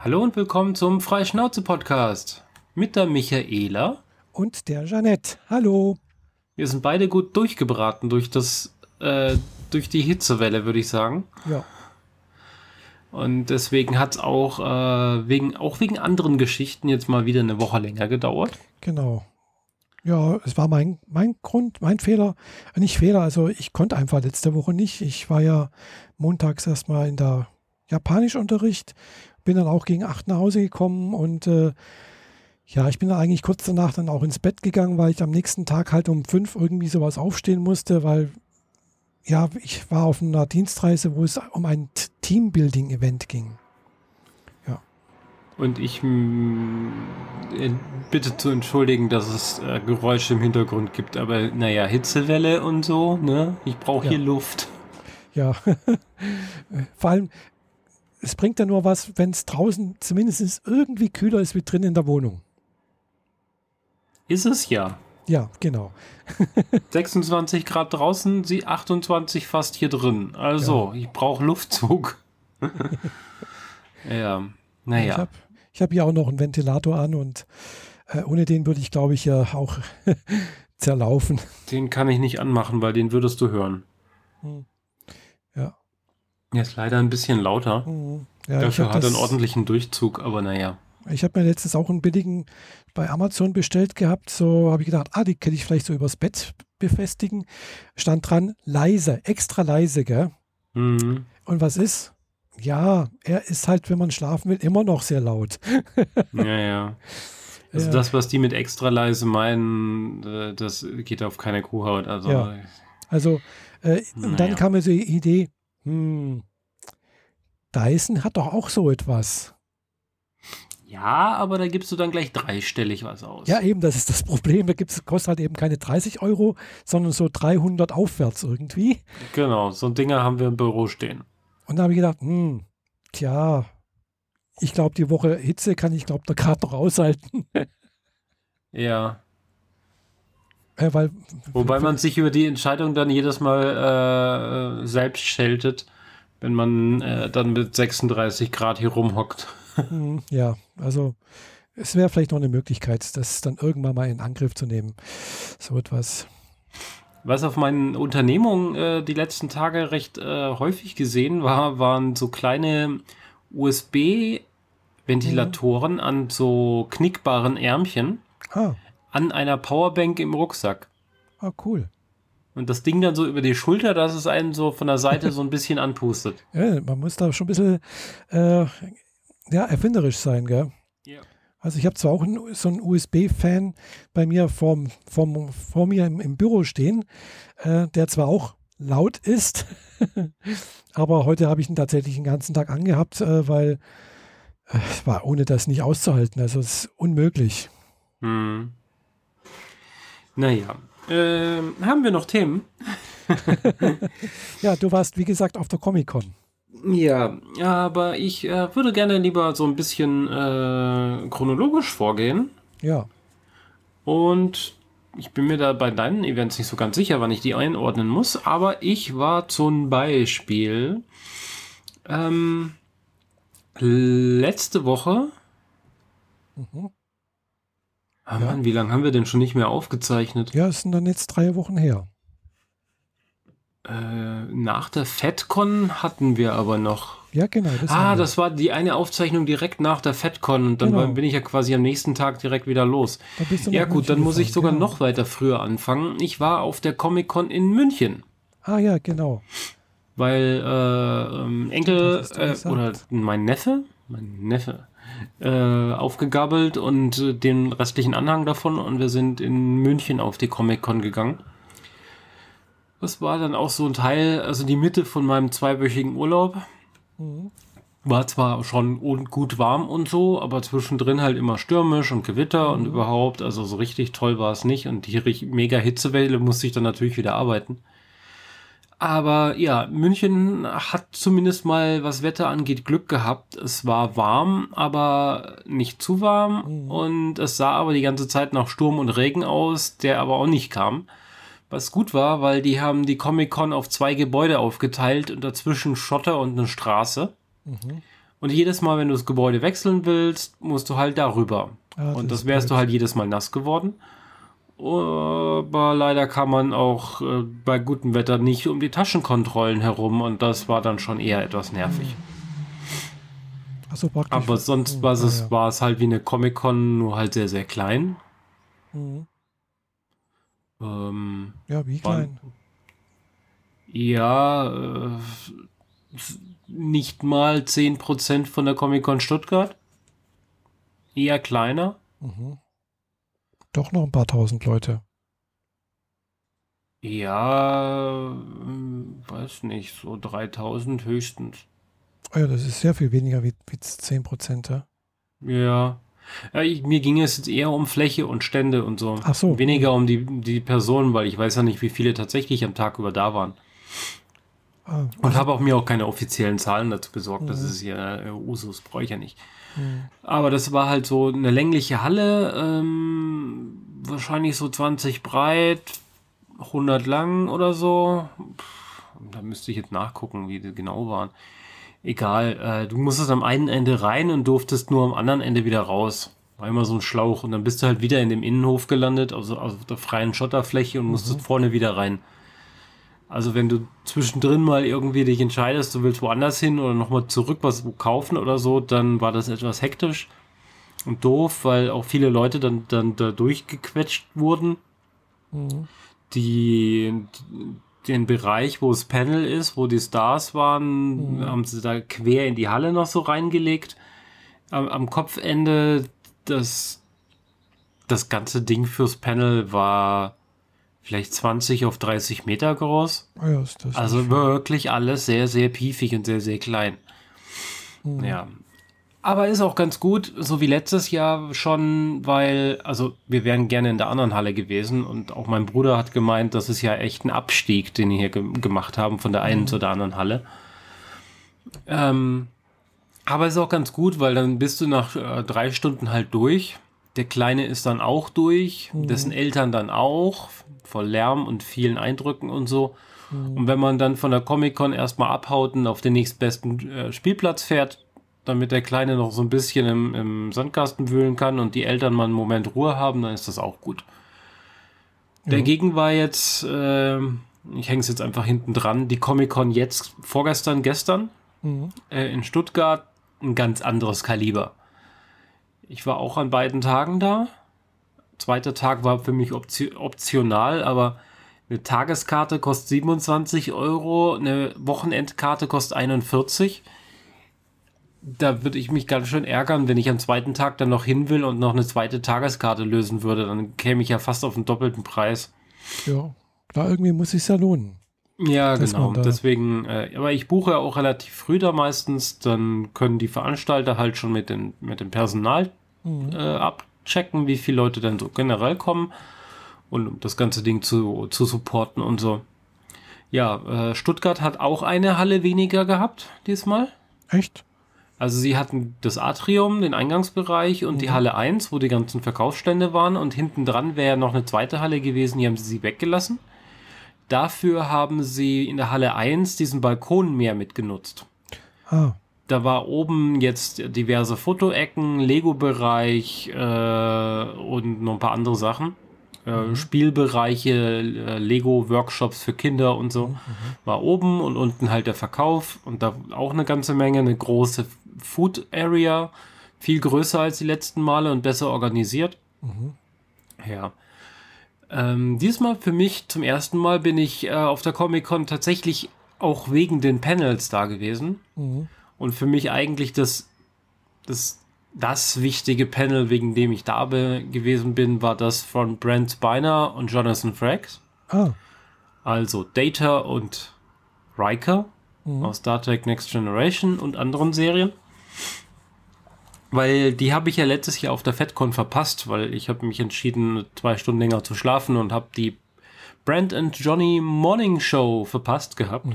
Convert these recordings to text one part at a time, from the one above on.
Hallo und willkommen zum Freischnauze-Podcast mit der Michaela. Und der Jeanette. Hallo. Wir sind beide gut durchgebraten durch das, äh, durch die Hitzewelle, würde ich sagen. Ja. Und deswegen hat es auch, äh, wegen, auch wegen anderen Geschichten jetzt mal wieder eine Woche länger gedauert. Genau. Ja, es war mein, mein Grund, mein Fehler. Nicht Fehler, also ich konnte einfach letzte Woche nicht. Ich war ja montags erstmal in der Japanischunterricht, bin dann auch gegen acht nach Hause gekommen und äh, ja, ich bin dann eigentlich kurz danach dann auch ins Bett gegangen, weil ich am nächsten Tag halt um fünf irgendwie sowas aufstehen musste, weil ja, ich war auf einer Dienstreise, wo es um ein Teambuilding-Event ging. Ja. Und ich äh, bitte zu entschuldigen, dass es äh, Geräusche im Hintergrund gibt, aber naja, Hitzewelle und so, ne? Ich brauche Ja. hier Luft. Ja, vor allem, es bringt ja nur was, wenn es draußen zumindest irgendwie kühler ist wie drin in der Wohnung. Ist es ja. Ja, genau. 26 Grad draußen, sie 28 fast hier drin. Also, ich brauche Luftzug. ja, Ich naja. habe ich hab hier auch noch einen Ventilator an und äh, ohne den würde ich, glaube ich, ja auch zerlaufen. Den kann ich nicht anmachen, weil den würdest du hören. Hm. Ja. Er ist leider ein bisschen lauter. Mhm. ja ich Dafür habe hat er einen ordentlichen Durchzug, aber naja. ich hab mir letztens auch einen billigen bei Amazon bestellt gehabt. So habe ich gedacht, ah, die kann ich vielleicht so übers Bett befestigen. Stand dran, leise, extra leise, gell? Mhm. Und was ist? Ja, er ist halt, wenn man schlafen will, immer noch sehr laut. Ja, ja. Also Ja. das, was die mit extra leise meinen, äh, das geht auf keine Kuhhaut. Also Ja. Also, äh, und dann Naja. kam mir so die Idee, hm, Dyson hat doch auch so etwas. ja, aber da gibst du dann gleich dreistellig was aus. Ja, eben, das ist das Problem. Da gibt's, kostet halt eben keine 30 Euro, sondern so 300 aufwärts irgendwie. Genau, so ein Dinger haben wir im Büro stehen. Und da habe ich gedacht, hm, tja, ich glaube, die Woche Hitze kann ich, glaube da gerade noch aushalten. Ja. Äh, weil, Wobei man sich über die Entscheidung dann jedes Mal äh, selbst scheltet, wenn man äh, dann mit 36 Grad hier rumhockt. hm, ja, also es wäre vielleicht noch eine Möglichkeit, das dann irgendwann mal in Angriff zu nehmen. So etwas. Was auf meinen Unternehmungen äh, die letzten Tage recht äh, häufig gesehen war, waren so kleine USB-Ventilatoren an so knickbaren Ärmchen Ah, an einer Powerbank im Rucksack. ah cool. Und das Ding dann so über die Schulter, dass es einen so von der Seite so ein bisschen anpustet. Ja, man muss da schon ein bisschen äh, ja, erfinderisch sein, gell? Ja. Also ich habe zwar auch einen, so einen USB-Fan bei mir vorm, vorm, vor mir im, im Büro stehen, äh, der zwar auch laut ist, aber heute habe ich ihn tatsächlich den ganzen Tag angehabt, äh, weil äh, es war ohne das nicht auszuhalten. Also es ist unmöglich. Hm. Naja. Ähm, haben wir noch Themen? Ja, du warst wie gesagt auf der Comic-Con. Ja, aber ich äh, würde gerne lieber so ein bisschen äh, chronologisch vorgehen. Ja, Und ich bin mir da bei deinen Events nicht so ganz sicher, wann ich die einordnen muss. Aber ich war zum Beispiel ähm, letzte Woche. Mhm. Ah, Ja. Mann, wie lange haben wir denn schon nicht mehr aufgezeichnet? ja, es sind dann jetzt drei Wochen her. Äh, nach der FedCon hatten wir aber noch. Ja, genau. Das ah, das war die eine Aufzeichnung direkt nach der FedCon und dann Genau. bin ich ja quasi am nächsten Tag direkt wieder los. Ja gut, dann muss ich sogar genau. noch weiter früher anfangen. Ich war auf der Comic-Con in München, Ah ja, genau. weil äh, ähm, Enkel äh, oder mein Neffe, mein Neffe, äh, aufgegabelt und äh, den restlichen Anhang davon und wir sind in München auf die Comic-Con gegangen. Das war dann auch so ein Teil, also die Mitte von meinem zweiwöchigen Urlaub. Mhm. War zwar schon gut warm und so, aber zwischendrin halt immer stürmisch und Gewitter und überhaupt, also so richtig toll war es nicht. Und die mega Hitzewelle musste ich dann natürlich wieder arbeiten. Aber ja, München hat zumindest mal, was Wetter angeht, Glück gehabt. Es war warm, aber nicht zu warm. Mhm. Und es sah aber die ganze Zeit nach Sturm und Regen aus, der aber auch nicht kam. Was gut war, weil die haben die Comic-Con auf zwei Gebäude aufgeteilt und dazwischen Schotter und eine Straße. Mhm. Und jedes Mal, wenn du das Gebäude wechseln willst, musst du halt darüber. Ah, und das wärst ist du halt jedes Mal nass geworden. Aber leider kann man auch äh, bei gutem Wetter nicht um die Taschenkontrollen herum und das war dann schon eher etwas nervig. Achso, praktisch. Aber sonst Oh, war es, ja. war es halt wie eine Comic-Con, nur halt sehr, sehr klein. Mhm. Ähm, Ja, wie War- klein. ja, äh, nicht mal 10% von der Comic-Con Stuttgart. Eher kleiner. Mhm. Doch noch ein paar tausend Leute. Ja, ähm, weiß nicht, so 3000 höchstens. Oh ja, das ist sehr viel weniger wie, wie 10 Prozent. Ja? Ja. ich, mir ging es jetzt eher um Fläche und Stände und so. Ach so. Weniger um die, die Personen, weil ich weiß ja nicht, wie viele tatsächlich am Tag über da waren. Ah, Und habe auch mir auch keine offiziellen Zahlen dazu besorgt. Das Mhm. ist ja äh, Usus, brauche ich ja nicht. Mhm. Aber das war halt so eine längliche Halle, ähm, wahrscheinlich so 20 breit, 100 lang oder so. Pff, da müsste ich jetzt nachgucken, wie die genau waren. Egal, äh, du musstest am einen Ende rein und durftest nur am anderen Ende wieder raus. War immer so ein Schlauch und dann bist du halt wieder in dem Innenhof gelandet, also auf der freien Schotterfläche und musstest vorne wieder rein. Also wenn du zwischendrin mal irgendwie dich entscheidest, du willst woanders hin oder nochmal zurück was kaufen oder so, dann war das etwas hektisch und doof, weil auch viele Leute dann, dann da durchgequetscht wurden. Mhm. Die, den Bereich, wo das Panel ist, wo die Stars waren, haben sie da quer in die Halle noch so reingelegt. Am, am Kopfende, das, das ganze Ding fürs Panel war vielleicht 20 auf 30 Meter groß. Ah ja, Also wirklich alles sehr, sehr piefig und sehr, sehr klein. Mhm. Ja. Aber ist auch ganz gut, so wie letztes Jahr schon, weil, also wir wären gerne in der anderen Halle gewesen und auch mein Bruder hat gemeint, das ist ja echt ein Abstieg, den die hier ge gemacht haben von der einen zur der anderen Halle. Ähm, aber ist auch ganz gut, weil dann bist du nach äh, drei Stunden halt durch. Der Kleine ist dann auch durch, dessen Eltern dann auch, voll Lärm und vielen Eindrücken und so. Und wenn man dann von der Comic-Con erstmal abhaut und auf den nächstbesten äh, Spielplatz fährt, damit der Kleine noch so ein bisschen im, im Sandkasten wühlen kann und die Eltern mal einen Moment Ruhe haben, dann ist das auch gut. Dagegen war jetzt, äh, ich hänge es jetzt einfach hinten dran, die Comic-Con jetzt vorgestern, gestern Mhm. äh, in Stuttgart ein ganz anderes Kaliber. Ich war auch an beiden Tagen da. Zweiter Tag war für mich opti optional, aber eine Tageskarte kostet 27 Euro, eine Wochenendkarte kostet 41. Da würde ich mich ganz schön ärgern, wenn ich am zweiten Tag dann noch hin will und noch eine zweite Tageskarte lösen würde. Dann käme ich ja fast auf den doppelten Preis. Ja, klar, irgendwie muss es ja lohnen. Ja, genau. Deswegen, äh, aber ich buche ja auch relativ früh da meistens. Dann können die Veranstalter halt schon mit, den, mit dem Personal Mhm. äh, abchecken, wie viele Leute dann so generell kommen und um das ganze Ding zu, zu supporten und so. Ja, äh, Stuttgart hat auch eine Halle weniger gehabt diesmal. Echt? Also sie hatten das Atrium, den Eingangsbereich und die Halle 1, wo die ganzen Verkaufsstände waren und hinten dran wäre noch eine zweite Halle gewesen, die haben sie weggelassen. Dafür haben sie in der Halle 1 diesen Balkon mehr mitgenutzt. Ah, Da war oben jetzt diverse Fotoecken, Lego-Bereich äh, und noch ein paar andere Sachen. Äh, Spielbereiche, äh, Lego-Workshops für Kinder und so. War oben und unten halt der Verkauf und da auch eine ganze Menge, eine große Food Area, viel größer als die letzten Male und besser organisiert. Ja. Ähm, diesmal für mich zum ersten Mal bin ich äh, auf der Comic-Con tatsächlich auch wegen den Panels da gewesen. mhm. Und für mich eigentlich das, das, das wichtige Panel, wegen dem ich da be gewesen bin, war das von Brent Spiner und Jonathan Frakes. ah, Also Data und Riker Mhm. aus Star Trek Next Generation und anderen Serien. Weil die habe ich ja letztes Jahr auf der FedCon verpasst, weil ich habe mich entschieden, zwei Stunden länger zu schlafen und habe die Brent and Johnny Morning Show verpasst gehabt.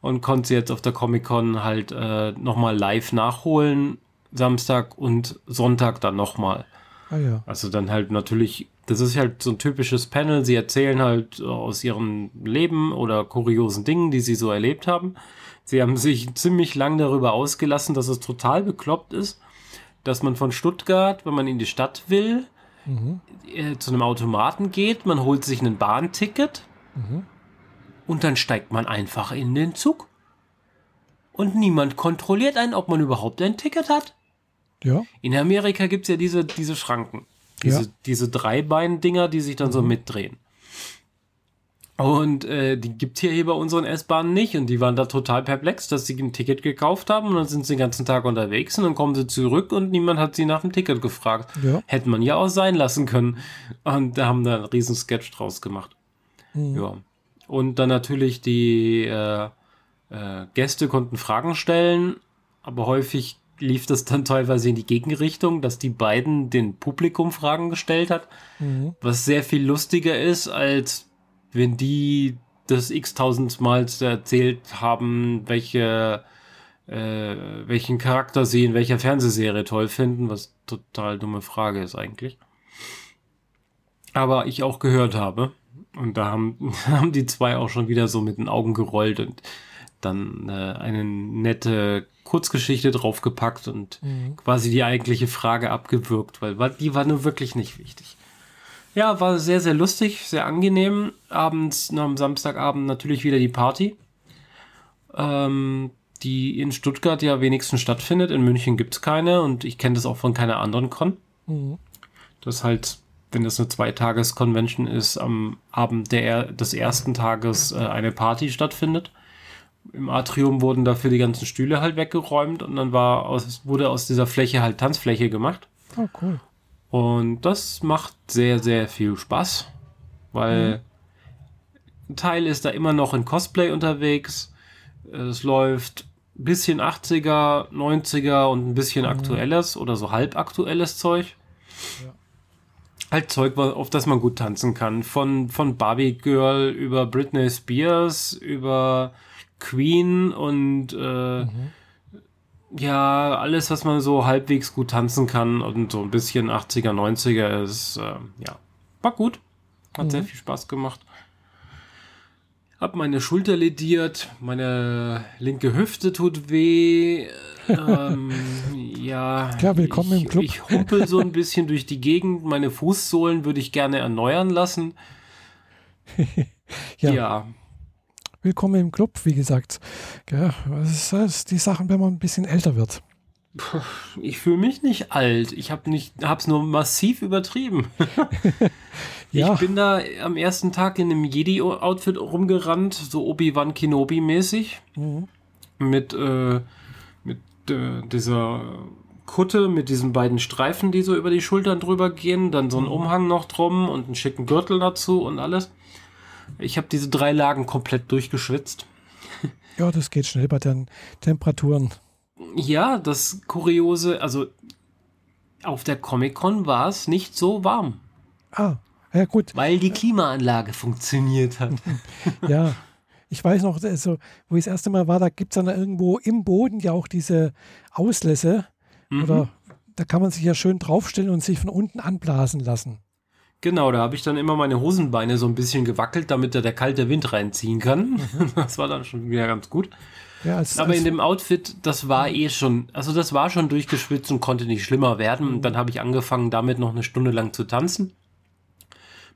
Und konnte sie jetzt auf der Comic-Con halt äh, nochmal live nachholen. Samstag und Sonntag dann nochmal. ah ja. Also dann halt natürlich, das ist halt so ein typisches Panel. Sie erzählen halt aus ihrem Leben oder kuriosen Dingen, die sie so erlebt haben. Sie haben sich ziemlich lang darüber ausgelassen, dass es total bekloppt ist, dass man von Stuttgart, wenn man in die Stadt will, mhm. äh, zu einem Automaten geht, man holt sich ein Bahnticket mhm. Und dann steigt man einfach in den Zug. Und niemand kontrolliert einen, ob man überhaupt ein Ticket hat. Ja. In Amerika gibt es ja diese, diese Schranken. Diese, ja. diese Dreibein-Dinger, die sich dann mhm. so mitdrehen. Und äh, die gibt es hier bei unseren S-Bahnen nicht. Und die waren da total perplex, dass sie ein Ticket gekauft haben und dann sind sie den ganzen Tag unterwegs und dann kommen sie zurück und niemand hat sie nach dem Ticket gefragt. Ja. Hätte man ja auch sein lassen können. Und da haben da einen riesen Sketch draus gemacht. Mhm. Ja. Und dann natürlich die äh, äh, Gäste konnten Fragen stellen, aber häufig lief das dann teilweise in die Gegenrichtung, dass die beiden den Publikum Fragen gestellt hat, mhm. was sehr viel lustiger ist als wenn die das x-tausendmal erzählt haben, welche, äh, welchen Charakter sie in welcher Fernsehserie toll finden, was total dumme Frage ist eigentlich. Aber ich auch gehört habe. Und da haben, haben die zwei auch schon wieder so mit den Augen gerollt und dann äh, eine nette Kurzgeschichte draufgepackt und mhm. quasi die eigentliche Frage abgewürgt, weil, die war nur wirklich nicht wichtig. Ja, war sehr, sehr lustig, sehr angenehm. Abends, am Samstagabend natürlich wieder die Party. Ähm, die in Stuttgart ja wenigstens stattfindet. In München gibt es keine und ich kenne das auch von keiner anderen Con. Mhm. Das halt, wenn das eine Zweitages-Convention ist, am Abend der, des ersten Tages äh, eine Party stattfindet. Im Atrium wurden dafür die ganzen Stühle halt weggeräumt und dann war aus, wurde aus dieser Fläche halt Tanzfläche gemacht. Oh, cool. Und das macht sehr, sehr viel Spaß, weil mhm. ein Teil ist da immer noch in Cosplay unterwegs. Es läuft ein bisschen 80er, 90er und ein bisschen mhm. aktuelles oder so halbaktuelles Zeug. Ja. Halt Zeug, auf das man gut tanzen kann. Von, von Barbie Girl über Britney Spears, über Queen und äh, mhm ja, alles, was man so halbwegs gut tanzen kann und so ein bisschen 80er, 90er ist, äh, ja, war gut. Hat mhm. sehr viel Spaß gemacht. Hab meine Schulter lediert, meine linke Hüfte tut weh. ähm, ja, ja, willkommen ich, im Club. Ich humpel so ein bisschen durch die Gegend. Meine Fußsohlen würde ich gerne erneuern lassen. ja. ja willkommen im Club, wie gesagt. Gell? Das ist die Sachen, wenn man ein bisschen älter wird. Ich fühle mich nicht alt. Ich habe es nur massiv übertrieben. ja. Ich bin da am ersten Tag in einem Jedi-Outfit rumgerannt, so Obi-Wan Kenobi-mäßig. Mhm. Mit, äh, mit äh, dieser Kutte, mit diesen beiden Streifen, die so über die Schultern drüber gehen. Dann so ein mhm. Umhang noch drum und einen schicken Gürtel dazu und alles. Ich habe diese drei Lagen komplett durchgeschwitzt. Ja, das geht schnell bei den Temperaturen. Ja, das Kuriose, also auf der Comic-Con war es nicht so warm. Ah, ja gut. Weil die Klimaanlage funktioniert hat. ja, ich weiß noch, also, wo ich das erste Mal war, da gibt es dann irgendwo im Boden ja auch diese Auslässe. Mhm. Oder da kann man sich ja schön draufstellen und sich von unten anblasen lassen. Genau, da habe ich dann immer meine Hosenbeine so ein bisschen gewackelt, damit da der kalte Wind reinziehen kann. Mhm. Das war dann schon wieder ganz gut. Ja, als, Aber als in dem Outfit, das war eh schon, also das war schon durchgeschwitzt und konnte nicht schlimmer werden. Und dann habe ich angefangen, damit noch eine Stunde lang zu tanzen.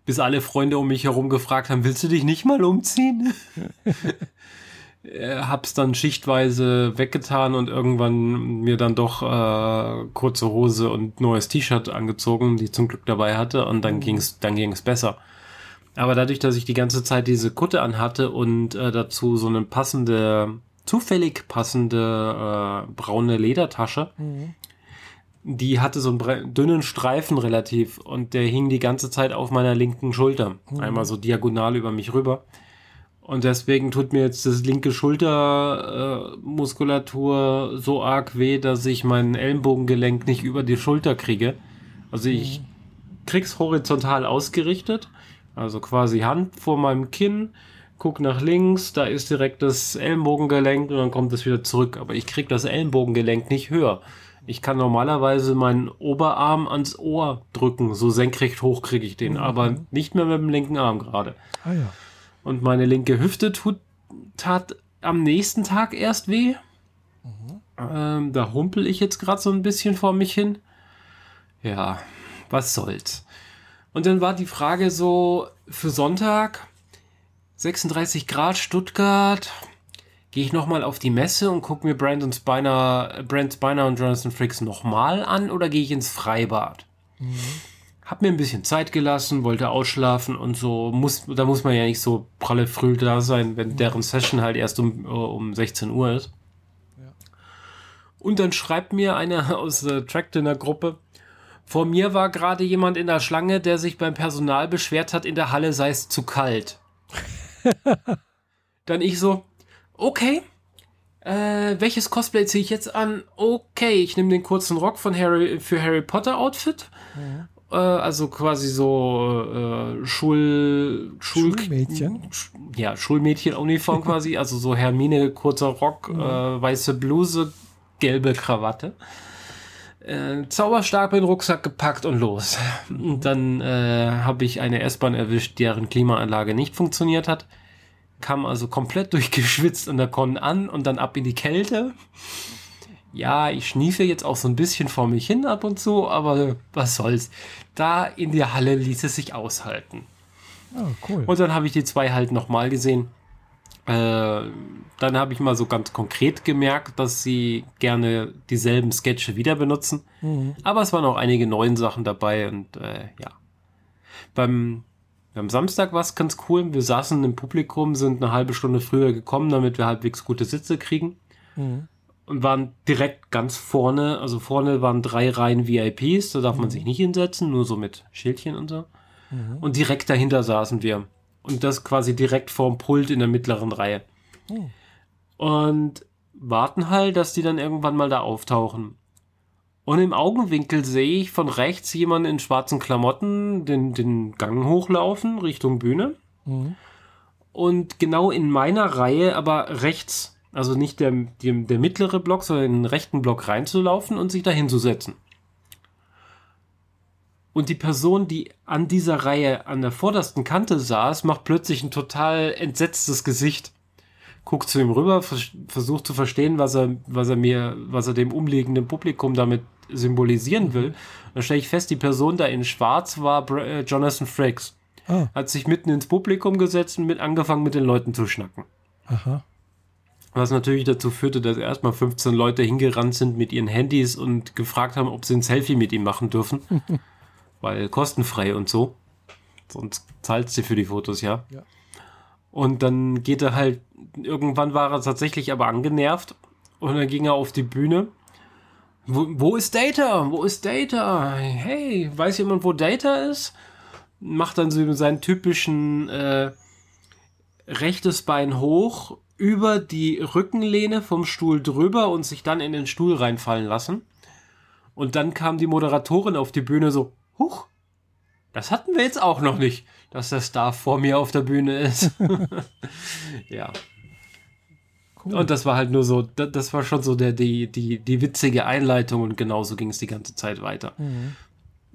Bis alle Freunde um mich herum gefragt haben, willst du dich nicht mal umziehen? äh, hab's dann schichtweise weggetan und irgendwann mir dann doch äh, kurze Hose und neues T-Shirt angezogen, die zum Glück dabei hatte und dann mhm. ging's dann ging's besser. Aber dadurch, dass ich die ganze Zeit diese Kutte anhatte und äh, dazu so eine passende, zufällig passende äh, braune Ledertasche, mhm. Die hatte so einen dünnen Streifen relativ und der hing die ganze Zeit auf meiner linken Schulter. Mhm. Einmal so diagonal über mich rüber. Und deswegen tut mir jetzt das linke Schultermuskulatur äh, so arg weh, dass ich mein Ellenbogengelenk nicht über die Schulter kriege. Also ich mhm. krieg's horizontal ausgerichtet, also quasi Hand vor meinem Kinn, guck nach links, da ist direkt das Ellenbogengelenk und dann kommt es wieder zurück. Aber ich krieg das Ellenbogengelenk nicht höher. Ich kann normalerweise meinen Oberarm ans Ohr drücken, so senkrecht hoch kriege ich den, mhm. aber nicht mehr mit dem linken Arm gerade. Ah ja. Und meine linke Hüfte tut, tat am nächsten Tag erst weh. Mhm. Ähm, da humpel ich jetzt gerade so ein bisschen vor mich hin. Ja, was soll's. Und dann war die Frage so für Sonntag 36 Grad Stuttgart. Gehe ich nochmal auf die Messe und gucke mir Brandon Spiner, Brand Spiner und Jonathan Fricks nochmal an oder gehe ich ins Freibad? Mhm. Hab mir ein bisschen Zeit gelassen, wollte ausschlafen und so. Muss, da muss man ja nicht so pralle früh da sein, wenn mhm. deren Session halt erst um, um 16 Uhr ist. Ja. Und dann schreibt mir einer aus der Track Dinner Gruppe, vor mir war gerade jemand in der Schlange, der sich beim Personal beschwert hat, in der Halle sei es zu kalt. dann ich so, okay, äh, welches Cosplay ziehe ich jetzt an? Okay, ich nehme den kurzen Rock von Harry für Harry Potter Outfit. Mhm. Äh, also quasi so äh, Schul, Schul Schulmädchen. Ja, Schulmädchen-Uniform quasi. Also so Hermine, kurzer Rock, mhm. äh, weiße Bluse, gelbe Krawatte. Äh, Zauberstab in den Rucksack gepackt und los. Und dann äh, habe ich eine S-Bahn erwischt, deren Klimaanlage nicht funktioniert hat. Kam also komplett durchgeschwitzt an der Con an und dann ab in die Kälte ja, ich schniefe jetzt auch so ein bisschen vor mich hin ab und zu, aber was soll's. Da in der Halle ließ es sich aushalten. Oh, cool. Und dann habe ich die zwei halt nochmal gesehen. Äh, dann habe ich mal so ganz konkret gemerkt, dass sie gerne dieselben Sketche wieder benutzen. Mhm. Aber es waren auch einige neuen Sachen dabei und äh, ja. Beim, beim Samstag war es ganz cool. Wir saßen im Publikum, sind eine halbe Stunde früher gekommen, damit wir halbwegs gute Sitze kriegen. Mhm und waren direkt ganz vorne. Also vorne waren drei Reihen VIPs, da darf mhm. man sich nicht hinsetzen, nur so mit Schildchen und so. Mhm. Und direkt dahinter saßen wir. Und das quasi direkt vorm Pult in der mittleren Reihe. Mhm. Und warten halt, dass die dann irgendwann mal da auftauchen. Und im Augenwinkel sehe ich von rechts jemanden in schwarzen Klamotten den, den Gang hochlaufen Richtung Bühne. Mhm. Und genau in meiner Reihe, aber rechts also nicht der, der, der mittlere Block, sondern in den rechten Block reinzulaufen und sich da hinzusetzen. Und die Person, die an dieser Reihe an der vordersten Kante saß, macht plötzlich ein total entsetztes Gesicht. Guckt zu ihm rüber, vers versucht zu verstehen, was er, was er mir, was er dem umliegenden Publikum damit symbolisieren will. Dann stelle ich fest, die Person da in Schwarz war Br äh, Jonathan Frakes. Ah. Hat sich mitten ins Publikum gesetzt und mit angefangen mit den Leuten zu schnacken. Aha. Was natürlich dazu führte, dass erstmal 15 Leute hingerannt sind mit ihren Handys und gefragt haben, ob sie ein Selfie mit ihm machen dürfen. Weil kostenfrei und so. Sonst zahlt sie für die Fotos, ja. ja. Und dann geht er halt, irgendwann war er tatsächlich aber angenervt und dann ging er auf die Bühne. Wo, wo ist Data? Wo ist Data? Hey, weiß jemand, wo Data ist? Macht dann so seinen typischen äh, rechtes Bein hoch, über die Rückenlehne vom Stuhl drüber und sich dann in den Stuhl reinfallen lassen. Und dann kam die Moderatorin auf die Bühne so, huch, das hatten wir jetzt auch noch nicht, dass der Star vor mir auf der Bühne ist. ja. Cool. Und das war halt nur so, das war schon so der, die, die, die witzige Einleitung und genauso ging es die ganze Zeit weiter. Mhm.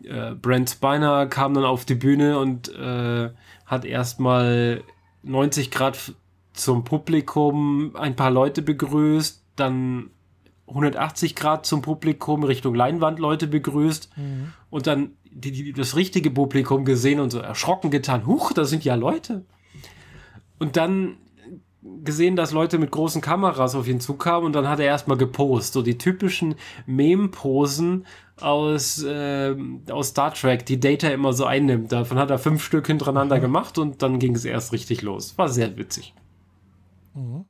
Äh, Brent Spiner kam dann auf die Bühne und äh, hat erstmal 90 Grad zum Publikum ein paar Leute begrüßt, dann 180 Grad zum Publikum Richtung Leinwand Leute begrüßt mhm. und dann die, die, das richtige Publikum gesehen und so erschrocken getan, huch, da sind ja Leute. Und dann gesehen, dass Leute mit großen Kameras auf ihn zukamen und dann hat er erstmal gepostet, so die typischen Meme-Posen aus, äh, aus Star Trek, die Data immer so einnimmt. Davon hat er fünf Stück hintereinander mhm. gemacht und dann ging es erst richtig los. War sehr witzig. Mhm.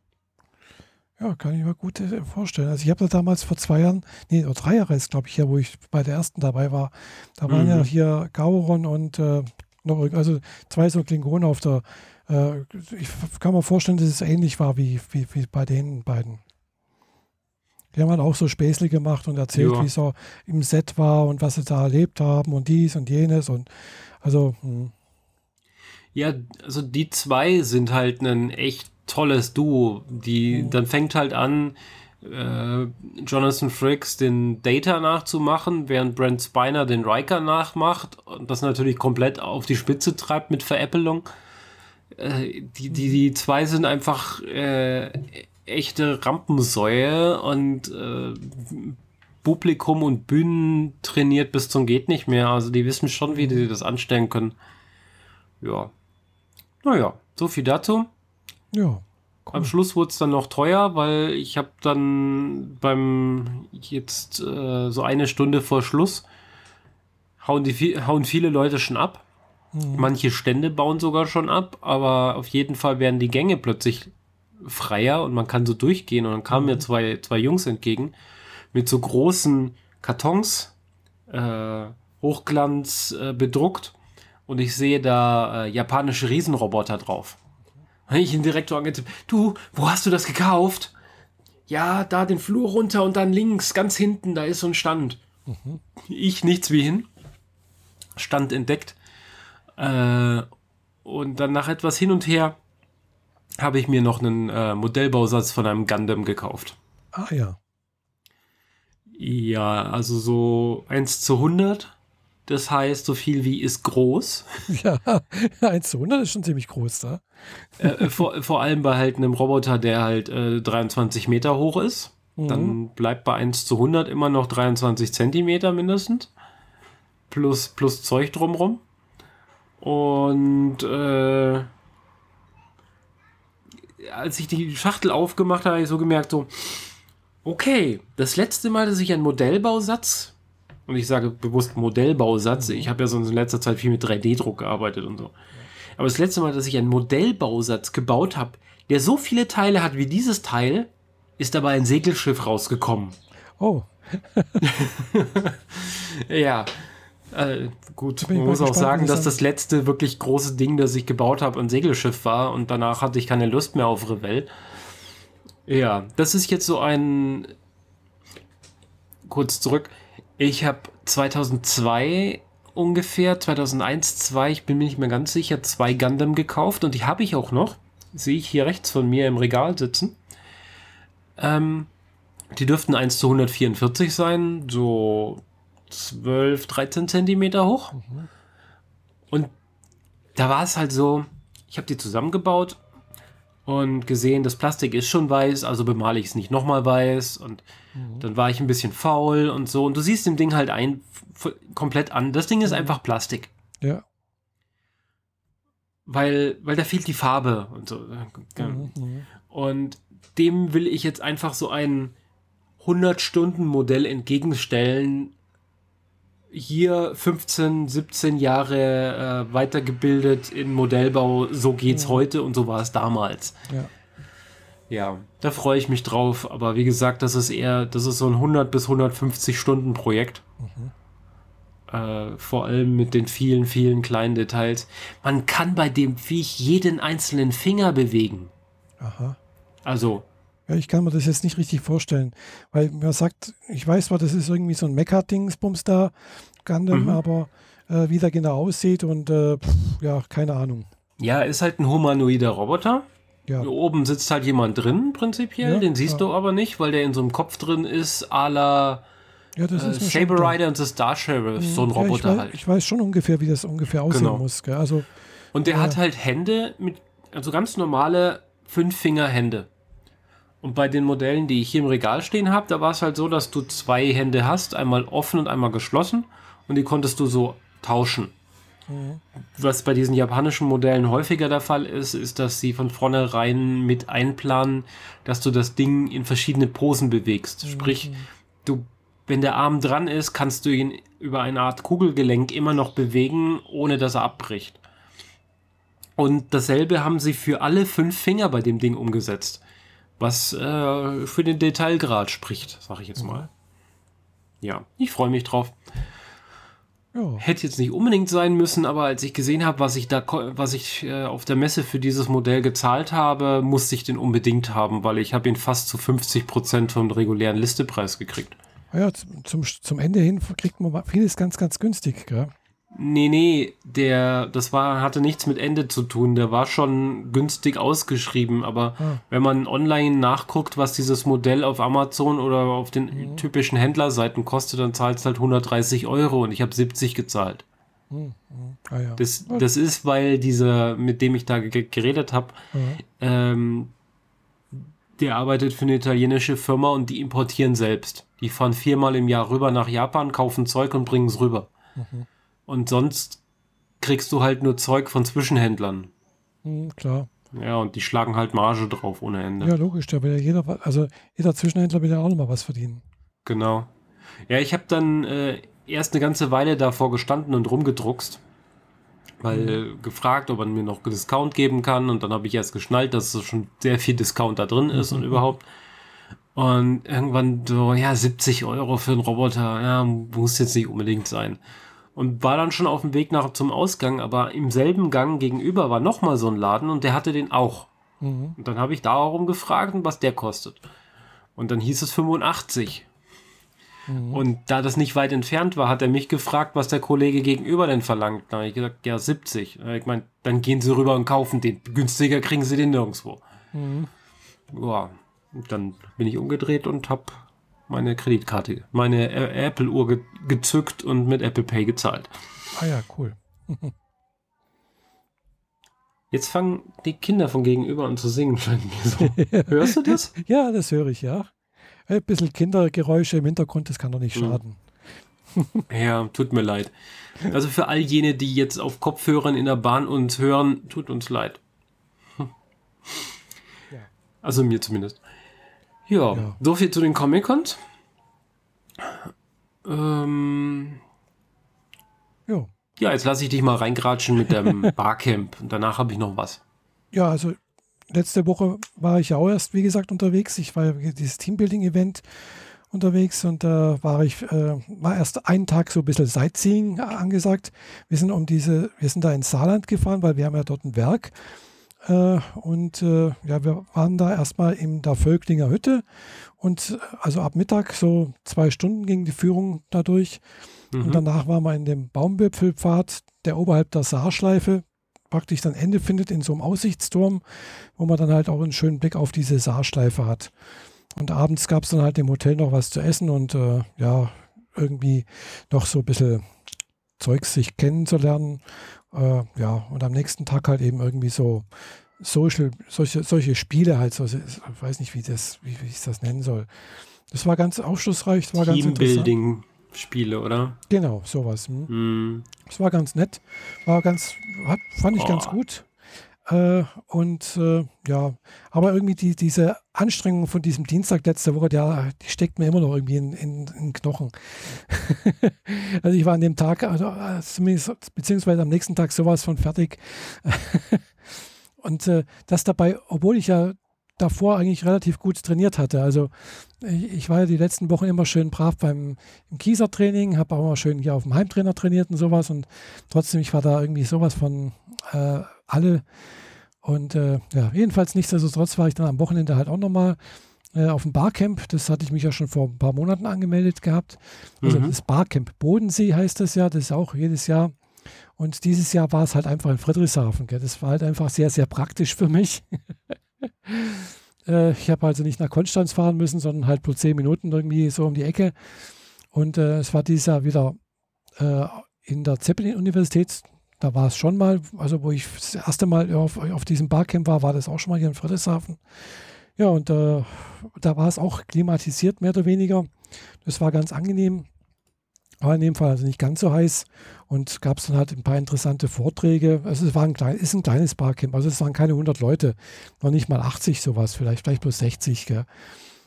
Ja, kann ich mir gut äh, vorstellen. Also ich habe da damals vor zwei Jahren, nee, oder drei Jahre ist, glaube ich, hier, wo ich bei der ersten dabei war. Da waren mhm. ja hier Gauron und äh, noch, also zwei so Klingonen auf der, äh, ich kann mir vorstellen, dass es ähnlich war wie, wie, wie bei den beiden. Die haben halt auch so Späßle gemacht und erzählt, ja. wie es so im Set war und was sie da erlebt haben und dies und jenes und also. Mh. Hm. Ja, also die zwei sind halt ein echt tolles Duo. Die, mhm. Dann fängt halt an, äh, Jonathan Frakes den Data nachzumachen, während Brent Spiner den Riker nachmacht und das natürlich komplett auf die Spitze treibt mit Veräppelung. Äh, die, die, die zwei sind einfach äh, echte Rampensäue und äh, Publikum und Bühnen trainiert bis zum geht nicht mehr. Also die wissen schon, wie die das anstellen können. Ja. Naja, so viel dazu. Ja. Cool. Am Schluss wurde es dann noch teuer, weil ich habe dann beim jetzt äh, so eine Stunde vor Schluss hauen, die, hauen viele Leute schon ab. Mhm. Manche Stände bauen sogar schon ab, aber auf jeden Fall werden die Gänge plötzlich freier und man kann so durchgehen. Und dann kamen mhm. mir zwei, zwei Jungs entgegen mit so großen Kartons, äh, Hochglanz äh, bedruckt. Und ich sehe da äh, japanische Riesenroboter drauf. Habe ich ihn direkt so angetippt. Du, wo hast du das gekauft? Ja, da den Flur runter und dann links, ganz hinten, da ist so ein Stand. Mhm. Ich nichts wie hin. Stand entdeckt. Äh, und dann nach etwas hin und her habe ich mir noch einen äh, Modellbausatz von einem Gundam gekauft. Ah ja. Ja, also so 1 zu 100. Das heißt, so viel wie ist groß. Ja, 1 zu 100 ist schon ziemlich groß da. Äh, äh, vor, vor allem bei halt einem Roboter, der halt äh, 23 Meter hoch ist. Mhm. Dann bleibt bei 1 zu 100 immer noch 23 Zentimeter mindestens. Plus, plus Zeug drumrum. Und äh, als ich die Schachtel aufgemacht habe, habe ich so gemerkt, so, okay, das letzte Mal, dass ich einen Modellbausatz, und ich sage bewusst Modellbausatz, ich habe ja sonst in letzter Zeit viel mit 3D-Druck gearbeitet und so. Aber das letzte Mal, dass ich einen Modellbausatz gebaut habe, der so viele Teile hat wie dieses Teil, ist dabei ein Segelschiff rausgekommen. Oh. ja. Äh, gut, man muss auch sagen, dass das letzte wirklich große Ding, das ich gebaut habe, ein Segelschiff war und danach hatte ich keine Lust mehr auf Revell. Ja, das ist jetzt so ein. Kurz zurück. Ich habe 2002 ungefähr, 2001, 2, ich bin mir nicht mehr ganz sicher, zwei Gundam gekauft und die habe ich auch noch. Sehe ich hier rechts von mir im Regal sitzen. Ähm, die dürften 1 zu 144 sein, so 12, 13 Zentimeter hoch. Mhm. Und da war es halt so, ich habe die zusammengebaut und gesehen, das Plastik ist schon weiß, also bemale ich es nicht nochmal weiß und mhm. dann war ich ein bisschen faul und so und du siehst dem Ding halt ein komplett an. Das Ding ist mhm. einfach Plastik. Ja. Weil, weil da fehlt die Farbe und so. Mhm. mhm. Und dem will ich jetzt einfach so ein 100-Stunden-Modell entgegenstellen, hier 15, 17 Jahre äh, weitergebildet in Modellbau, so geht's ja. heute und so war es damals. Ja. Ja, da freue ich mich drauf, aber wie gesagt, das ist eher, das ist so ein 100 bis 150 Stunden Projekt. Mhm. Äh, vor allem mit den vielen, vielen kleinen Details. Man kann bei dem Viech jeden einzelnen Finger bewegen. Aha. Also, ja, ich kann mir das jetzt nicht richtig vorstellen, weil man sagt, ich weiß zwar, das ist irgendwie so ein Mecha-Dingsbums da, Gundam, mhm. aber äh, wie der genau aussieht und äh, pff, ja, keine Ahnung. Ja, ist halt ein humanoider Roboter. Ja. Hier oben sitzt halt jemand drin, prinzipiell. Ja, den siehst ja. du aber nicht, weil der in so einem Kopf drin ist, à la ja, das äh, ist Saber Rider und the Star Sheriff, so ein Roboter ich weiß, halt. Ich weiß schon ungefähr, wie das ungefähr aussehen genau. muss. Gell? Also, und der hat halt Hände mit, also ganz normale Fünf-Finger-Hände. Und bei den Modellen, die ich hier im Regal stehen habe, da war es halt so, dass du zwei Hände hast, einmal offen und einmal geschlossen und die konntest du so tauschen. Mhm. Was bei diesen japanischen Modellen häufiger der Fall ist, ist, dass sie von vornherein mit einplanen, dass du das Ding in verschiedene Posen bewegst. Mhm. Sprich, du, wenn der Arm dran ist, kannst du ihn über eine Art Kugelgelenk immer noch bewegen, ohne dass er abbricht. Und dasselbe haben sie für alle fünf Finger bei dem Ding umgesetzt. Was äh, für den Detailgrad spricht, sag ich jetzt mal. Ja, ich freue mich drauf. Ja. Hätte jetzt nicht unbedingt sein müssen, aber als ich gesehen habe, was ich da, was ich äh, auf der Messe für dieses Modell gezahlt habe, musste ich den unbedingt haben, weil ich habe ihn fast zu 50 Prozent vom regulären Listepreis gekriegt. Ja, zum, zum Ende hin kriegt man vieles ganz, ganz günstig, gell? Nee, nee, der, das war, hatte nichts mit Ende zu tun. Der war schon günstig ausgeschrieben, aber ah. wenn man online nachguckt, was dieses Modell auf Amazon oder auf den mhm. typischen Händlerseiten kostet, dann zahlt es halt 130 Euro und ich habe 70 gezahlt. Mhm. Ah, ja. das, das ist, weil dieser, mit dem ich da geredet habe, mhm. ähm, der arbeitet für eine italienische Firma und die importieren selbst. Die fahren viermal im Jahr rüber nach Japan, kaufen Zeug und bringen es rüber. Mhm. Und sonst kriegst du halt nur Zeug von Zwischenhändlern. Mhm, klar. Ja, und die schlagen halt Marge drauf ohne Ende. Ja, logisch, da will ja jeder, also jeder Zwischenhändler will ja auch nochmal was verdienen. Genau. Ja, ich habe dann äh, erst eine ganze Weile davor gestanden und rumgedruckst weil mhm. gefragt, ob man mir noch Discount geben kann und dann habe ich erst geschnallt, dass so schon sehr viel Discount da drin ist mhm. und überhaupt. Und irgendwann so, ja, 70 Euro für einen Roboter, ja, muss jetzt nicht unbedingt sein. Und war dann schon auf dem Weg nach zum Ausgang, aber im selben Gang gegenüber war nochmal so ein Laden und der hatte den auch. Mhm. Und dann habe ich darum gefragt, was der kostet. Und dann hieß es 85. Mhm. Und da das nicht weit entfernt war, hat er mich gefragt, was der Kollege gegenüber denn verlangt. Da habe ich gesagt, ja, 70. Ich meine, dann gehen Sie rüber und kaufen den. Günstiger kriegen Sie den nirgendwo. Mhm. Ja, dann bin ich umgedreht und habe meine Kreditkarte, meine Apple-Uhr ge gezückt und mit Apple Pay gezahlt. Ah ja, cool. Jetzt fangen die Kinder von gegenüber an zu singen, scheint mir so. Hörst du das? Ja, das höre ich, ja. Ein bisschen Kindergeräusche im Hintergrund, das kann doch nicht hm. schaden. Ja, tut mir leid. Also für all jene, die jetzt auf Kopfhörern in der Bahn uns hören, tut uns leid. Also mir zumindest. Ja, ja. so viel zu den Comic-Cons. Ähm, ja. ja, jetzt lasse ich dich mal reingratschen mit dem Barcamp und danach habe ich noch was. Ja, also letzte Woche war ich ja auch erst, wie gesagt, unterwegs. Ich war ja dieses Teambuilding-Event unterwegs und da äh, war ich, äh, war erst einen Tag so ein bisschen Sightseeing angesagt. Wir sind um diese, wir sind da ins Saarland gefahren, weil wir haben ja dort ein Werk. Äh, und äh, ja, wir waren da erstmal in der Völklinger Hütte und äh, also ab Mittag so zwei Stunden ging die Führung dadurch. Mhm. Und danach waren wir in dem Baumwipfelpfad, der oberhalb der Saarschleife praktisch dann Ende findet in so einem Aussichtsturm, wo man dann halt auch einen schönen Blick auf diese Saarschleife hat. Und abends gab es dann halt im Hotel noch was zu essen und äh, ja, irgendwie noch so ein bisschen Zeugs sich kennenzulernen. Äh, ja, und am nächsten Tag halt eben irgendwie so Social, solche, solche Spiele halt, so, ich weiß nicht, wie, das, wie, wie ich das nennen soll. Das war ganz aufschlussreich, war ganz interessant. Spiele, oder? Genau, sowas. Hm. Mm. Das war ganz nett. War ganz, hat, fand ich oh. ganz gut. Äh, und äh, ja, aber irgendwie die, diese Anstrengung von diesem Dienstag letzte Woche, der, die steckt mir immer noch irgendwie in, in, in den Knochen. also ich war an dem Tag, also äh, zumindest, beziehungsweise am nächsten Tag sowas von fertig. und äh, das dabei, obwohl ich ja davor eigentlich relativ gut trainiert hatte. Also ich, ich, war ja die letzten Wochen immer schön brav beim im Kieser-Training, habe auch immer schön hier auf dem Heimtrainer trainiert und sowas und trotzdem, ich war da irgendwie sowas von äh, alle und äh, ja, jedenfalls nichtsdestotrotz war ich dann am Wochenende halt auch nochmal äh, auf dem Barcamp. Das hatte ich mich ja schon vor ein paar Monaten angemeldet gehabt. Also mhm. das Barcamp Bodensee heißt das ja, das ist auch jedes Jahr. Und dieses Jahr war es halt einfach in Friedrichshafen. Gell? Das war halt einfach sehr, sehr praktisch für mich. äh, ich habe also nicht nach Konstanz fahren müssen, sondern halt bloß zehn Minuten irgendwie so um die Ecke. Und äh, es war dieses Jahr wieder äh, in der Zeppelin-Universität. Da war es schon mal, also wo ich das erste Mal auf, auf diesem Barcamp war, war das auch schon mal hier in Friedrichshafen. Ja, und äh, da war es auch klimatisiert, mehr oder weniger. Das war ganz angenehm. War in dem Fall also nicht ganz so heiß und gab es dann halt ein paar interessante Vorträge. Also es war ein klein, ist ein kleines Barcamp, also es waren keine 100 Leute, noch nicht mal 80 sowas, vielleicht, vielleicht bloß 60. Gell.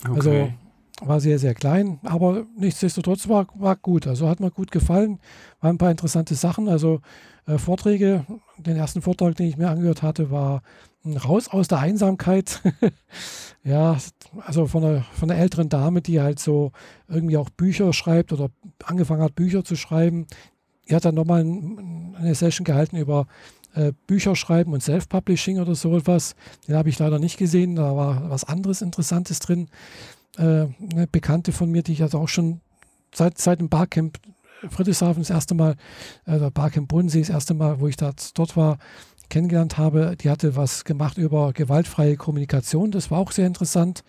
Okay. Also war sehr, sehr klein, aber nichtsdestotrotz war, war gut. Also hat mir gut gefallen, waren ein paar interessante Sachen. Also äh, Vorträge, den ersten Vortrag, den ich mir angehört hatte, war raus aus der Einsamkeit. ja, also von einer, von einer älteren Dame, die halt so irgendwie auch Bücher schreibt oder angefangen hat, Bücher zu schreiben. Die hat dann nochmal eine Session gehalten über äh, Bücher schreiben und Self-Publishing oder so etwas. Den habe ich leider nicht gesehen. Da war was anderes Interessantes drin. Äh, eine Bekannte von mir, die ich also auch schon seit, seit dem Barcamp Friedrichshafen das erste Mal, äh, Barcamp Bodensee das erste Mal, wo ich da, dort war, kennengelernt habe. Die hatte was gemacht über gewaltfreie Kommunikation. Das war auch sehr interessant.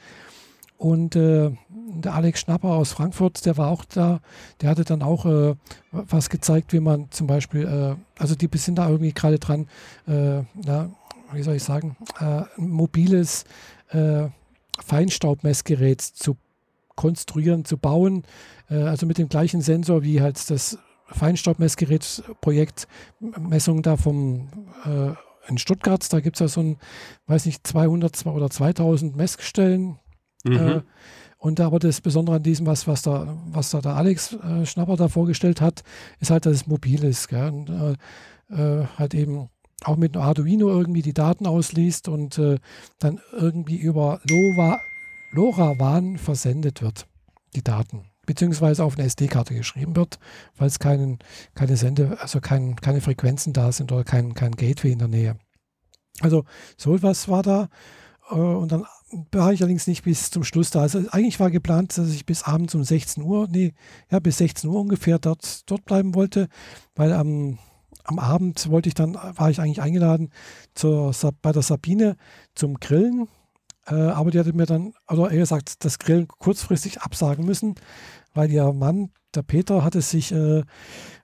Und äh, der Alex Schnapper aus Frankfurt, der war auch da. Der hatte dann auch äh, was gezeigt, wie man zum Beispiel, äh, also die sind da irgendwie gerade dran, äh, na, wie soll ich sagen, äh, mobiles, äh, Feinstaubmessgerät zu konstruieren, zu bauen. Äh, also mit dem gleichen Sensor wie halt das Feinstaubmessgerät-Projekt Messung da vom äh, in Stuttgart. Da gibt es ja so ein, weiß nicht, 200 oder 2000 Messstellen. Mhm. Äh, und aber das Besondere an diesem, was, was, da, was da der Alex äh, Schnapper da vorgestellt hat, ist halt, dass es mobil ist. Gell? Und, äh, äh halt eben auch mit einem Arduino irgendwie die Daten ausliest und dann irgendwie über LoRa, LoRaWAN versendet wird, die Daten. Beziehungsweise auf eine SD-Karte geschrieben wird, weil es keinen, keine Sende, also kein, keine Frequenzen da sind oder kein, kein Gateway in der Nähe. Also so etwas war da. Äh, und dann war ich allerdings nicht bis zum Schluss da. Also eigentlich war geplant, dass ich bis abends um 16 Uhr, nee, ja, bis 16 Uhr ungefähr dort, dort bleiben wollte, weil am am Abend wollte ich dann, war ich eigentlich eingeladen zur, bei der Sabine zum Grillen. Äh, aber die hatte mir dann, oder eher gesagt, das Grillen kurzfristig absagen müssen, weil ihr Mann, der Peter, hatte sich äh,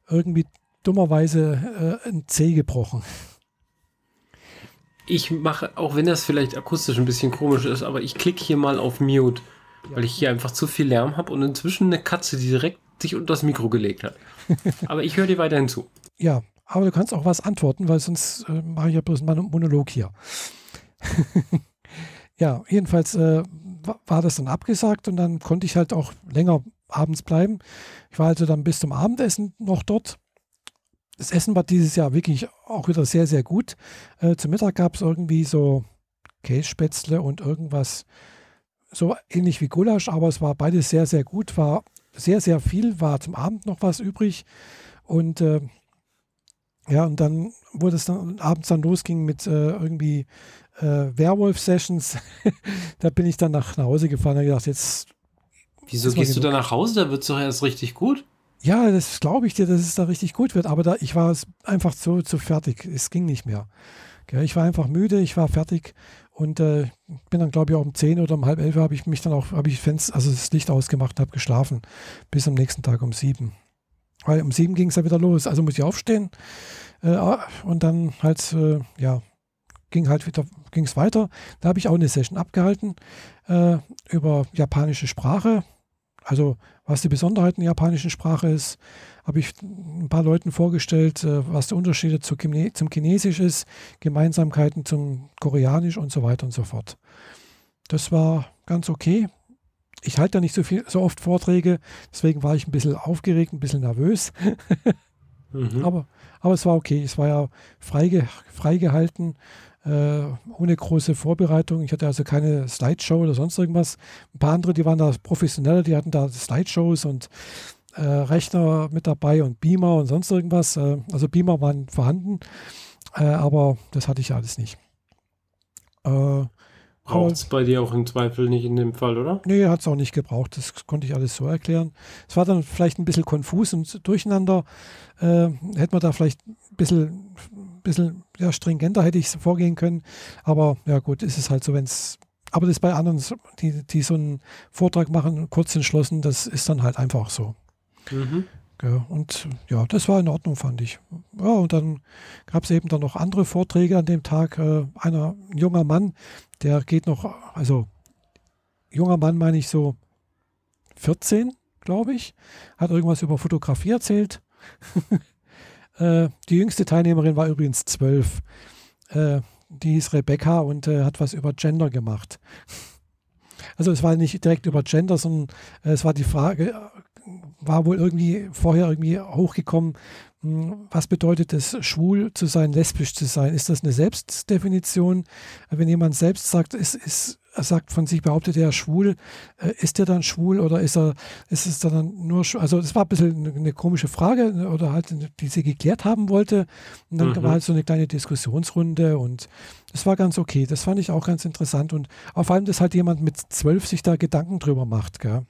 irgendwie dummerweise äh, ein Zeh gebrochen. Ich mache, auch wenn das vielleicht akustisch ein bisschen komisch ist, aber ich klicke hier mal auf Mute, ja. weil ich hier einfach zu viel Lärm habe und inzwischen eine Katze, die direkt sich unter das Mikro gelegt hat. aber ich höre dir weiterhin zu. Ja, aber du kannst auch was antworten, weil sonst äh, mache ich ja bloß einen Monolog hier. ja, jedenfalls äh, war das dann abgesagt und dann konnte ich halt auch länger abends bleiben. Ich war also dann bis zum Abendessen noch dort. Das Essen war dieses Jahr wirklich auch wieder sehr, sehr gut. Äh, zum Mittag gab es irgendwie so Kässpätzle und irgendwas so ähnlich wie Gulasch, aber es war beides sehr, sehr gut. War sehr, sehr viel, war zum Abend noch was übrig. Und äh, ja, und dann, wo es dann abends dann losging mit äh, irgendwie äh, Werwolf-Sessions, da bin ich dann nach, nach Hause gefahren und gedacht, jetzt. Wieso gehst du da nach Hause? Da wird es doch erst richtig gut. Ja, das glaube ich dir, dass es da richtig gut wird. Aber da, ich war einfach zu, zu fertig. Es ging nicht mehr. Ich war einfach müde, ich war fertig und äh, bin dann, glaube ich, auch um 10 oder um halb elf habe ich mich dann auch, habe ich Fenster, also das Licht ausgemacht und habe geschlafen. Bis am nächsten Tag um sieben. Weil um sieben ging es ja wieder los. Also muss ich aufstehen. Äh, und dann halt, äh, ja, ging halt wieder, ging es weiter. Da habe ich auch eine Session abgehalten äh, über japanische Sprache. Also was die Besonderheiten der japanischen Sprache ist, habe ich ein paar Leuten vorgestellt, äh, was die Unterschiede zu Chine zum Chinesisch ist, Gemeinsamkeiten zum Koreanisch und so weiter und so fort. Das war ganz okay ich halte da nicht so viel, so oft Vorträge, deswegen war ich ein bisschen aufgeregt, ein bisschen nervös. mhm. aber, aber es war okay. Es war ja freige, freigehalten, äh, ohne große Vorbereitung. Ich hatte also keine Slideshow oder sonst irgendwas. Ein paar andere, die waren da professioneller, die hatten da Slideshows und äh, Rechner mit dabei und Beamer und sonst irgendwas. Äh, also Beamer waren vorhanden, äh, aber das hatte ich alles nicht. Äh, Braucht es bei dir auch im Zweifel nicht in dem Fall, oder? Nee, hat es auch nicht gebraucht. Das konnte ich alles so erklären. Es war dann vielleicht ein bisschen konfus und durcheinander. Äh, hätte man da vielleicht ein bisschen, bisschen ja, stringenter hätte ich vorgehen können. Aber ja gut, ist es halt so, wenn es. Aber das bei anderen, die, die so einen Vortrag machen, kurz entschlossen, das ist dann halt einfach so. Mhm. Ja, und ja, das war in Ordnung, fand ich. Ja, und dann gab es eben dann noch andere Vorträge an dem Tag. Äh, einer, ein junger Mann, der geht noch, also junger Mann meine ich so 14, glaube ich, hat irgendwas über Fotografie erzählt. äh, die jüngste Teilnehmerin war übrigens 12. Äh, die hieß Rebecca und äh, hat was über Gender gemacht. Also es war nicht direkt über Gender, sondern äh, es war die Frage, war wohl irgendwie vorher irgendwie hochgekommen, hm, was bedeutet es, schwul zu sein, lesbisch zu sein? Ist das eine Selbstdefinition? Wenn jemand selbst sagt, ist, ist, er sagt von sich, behauptet er schwul, äh, ist er dann schwul oder ist er, ist es dann nur, also das war ein bisschen eine komische Frage ne, oder halt, die sie geklärt haben wollte. Und dann mhm. war halt so eine kleine Diskussionsrunde und das war ganz okay. Das fand ich auch ganz interessant und vor allem, dass halt jemand mit zwölf sich da Gedanken drüber macht, gell?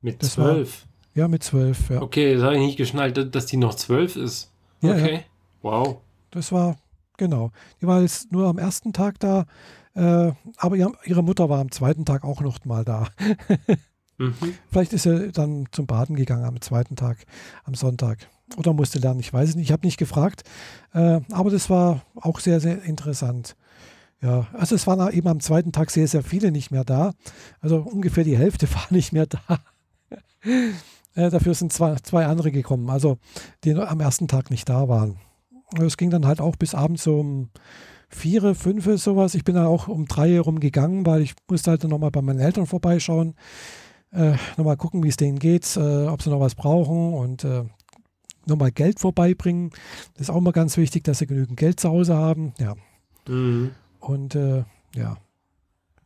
Mit zwölf? Ja, mit zwölf, ja. Okay, das habe ich nicht geschnallt, dass die noch zwölf ist. Okay, ja. wow. Das war, genau. Die war jetzt nur am ersten Tag da, äh, aber ihr, ihre Mutter war am zweiten Tag auch noch mal da. mhm. Vielleicht ist sie dann zum Baden gegangen am zweiten Tag, am Sonntag. Oder musste lernen, ich weiß es nicht. Ich habe nicht gefragt. Äh, aber das war auch sehr, sehr interessant. Ja, also es waren eben am zweiten Tag sehr, sehr viele nicht mehr da. Also ungefähr die Hälfte war nicht mehr da. äh, dafür sind zwei, zwei andere gekommen, also die am ersten Tag nicht da waren. Es ging dann halt auch bis abends um vier, fünf, sowas. Ich bin dann auch um drei herum gegangen, weil ich musste halt nochmal bei meinen Eltern vorbeischauen. Äh, nochmal gucken, wie es denen geht, äh, ob sie noch was brauchen und äh, nochmal Geld vorbeibringen. Das ist auch immer ganz wichtig, dass sie genügend Geld zu Hause haben. Ja. Mhm. Und äh, ja.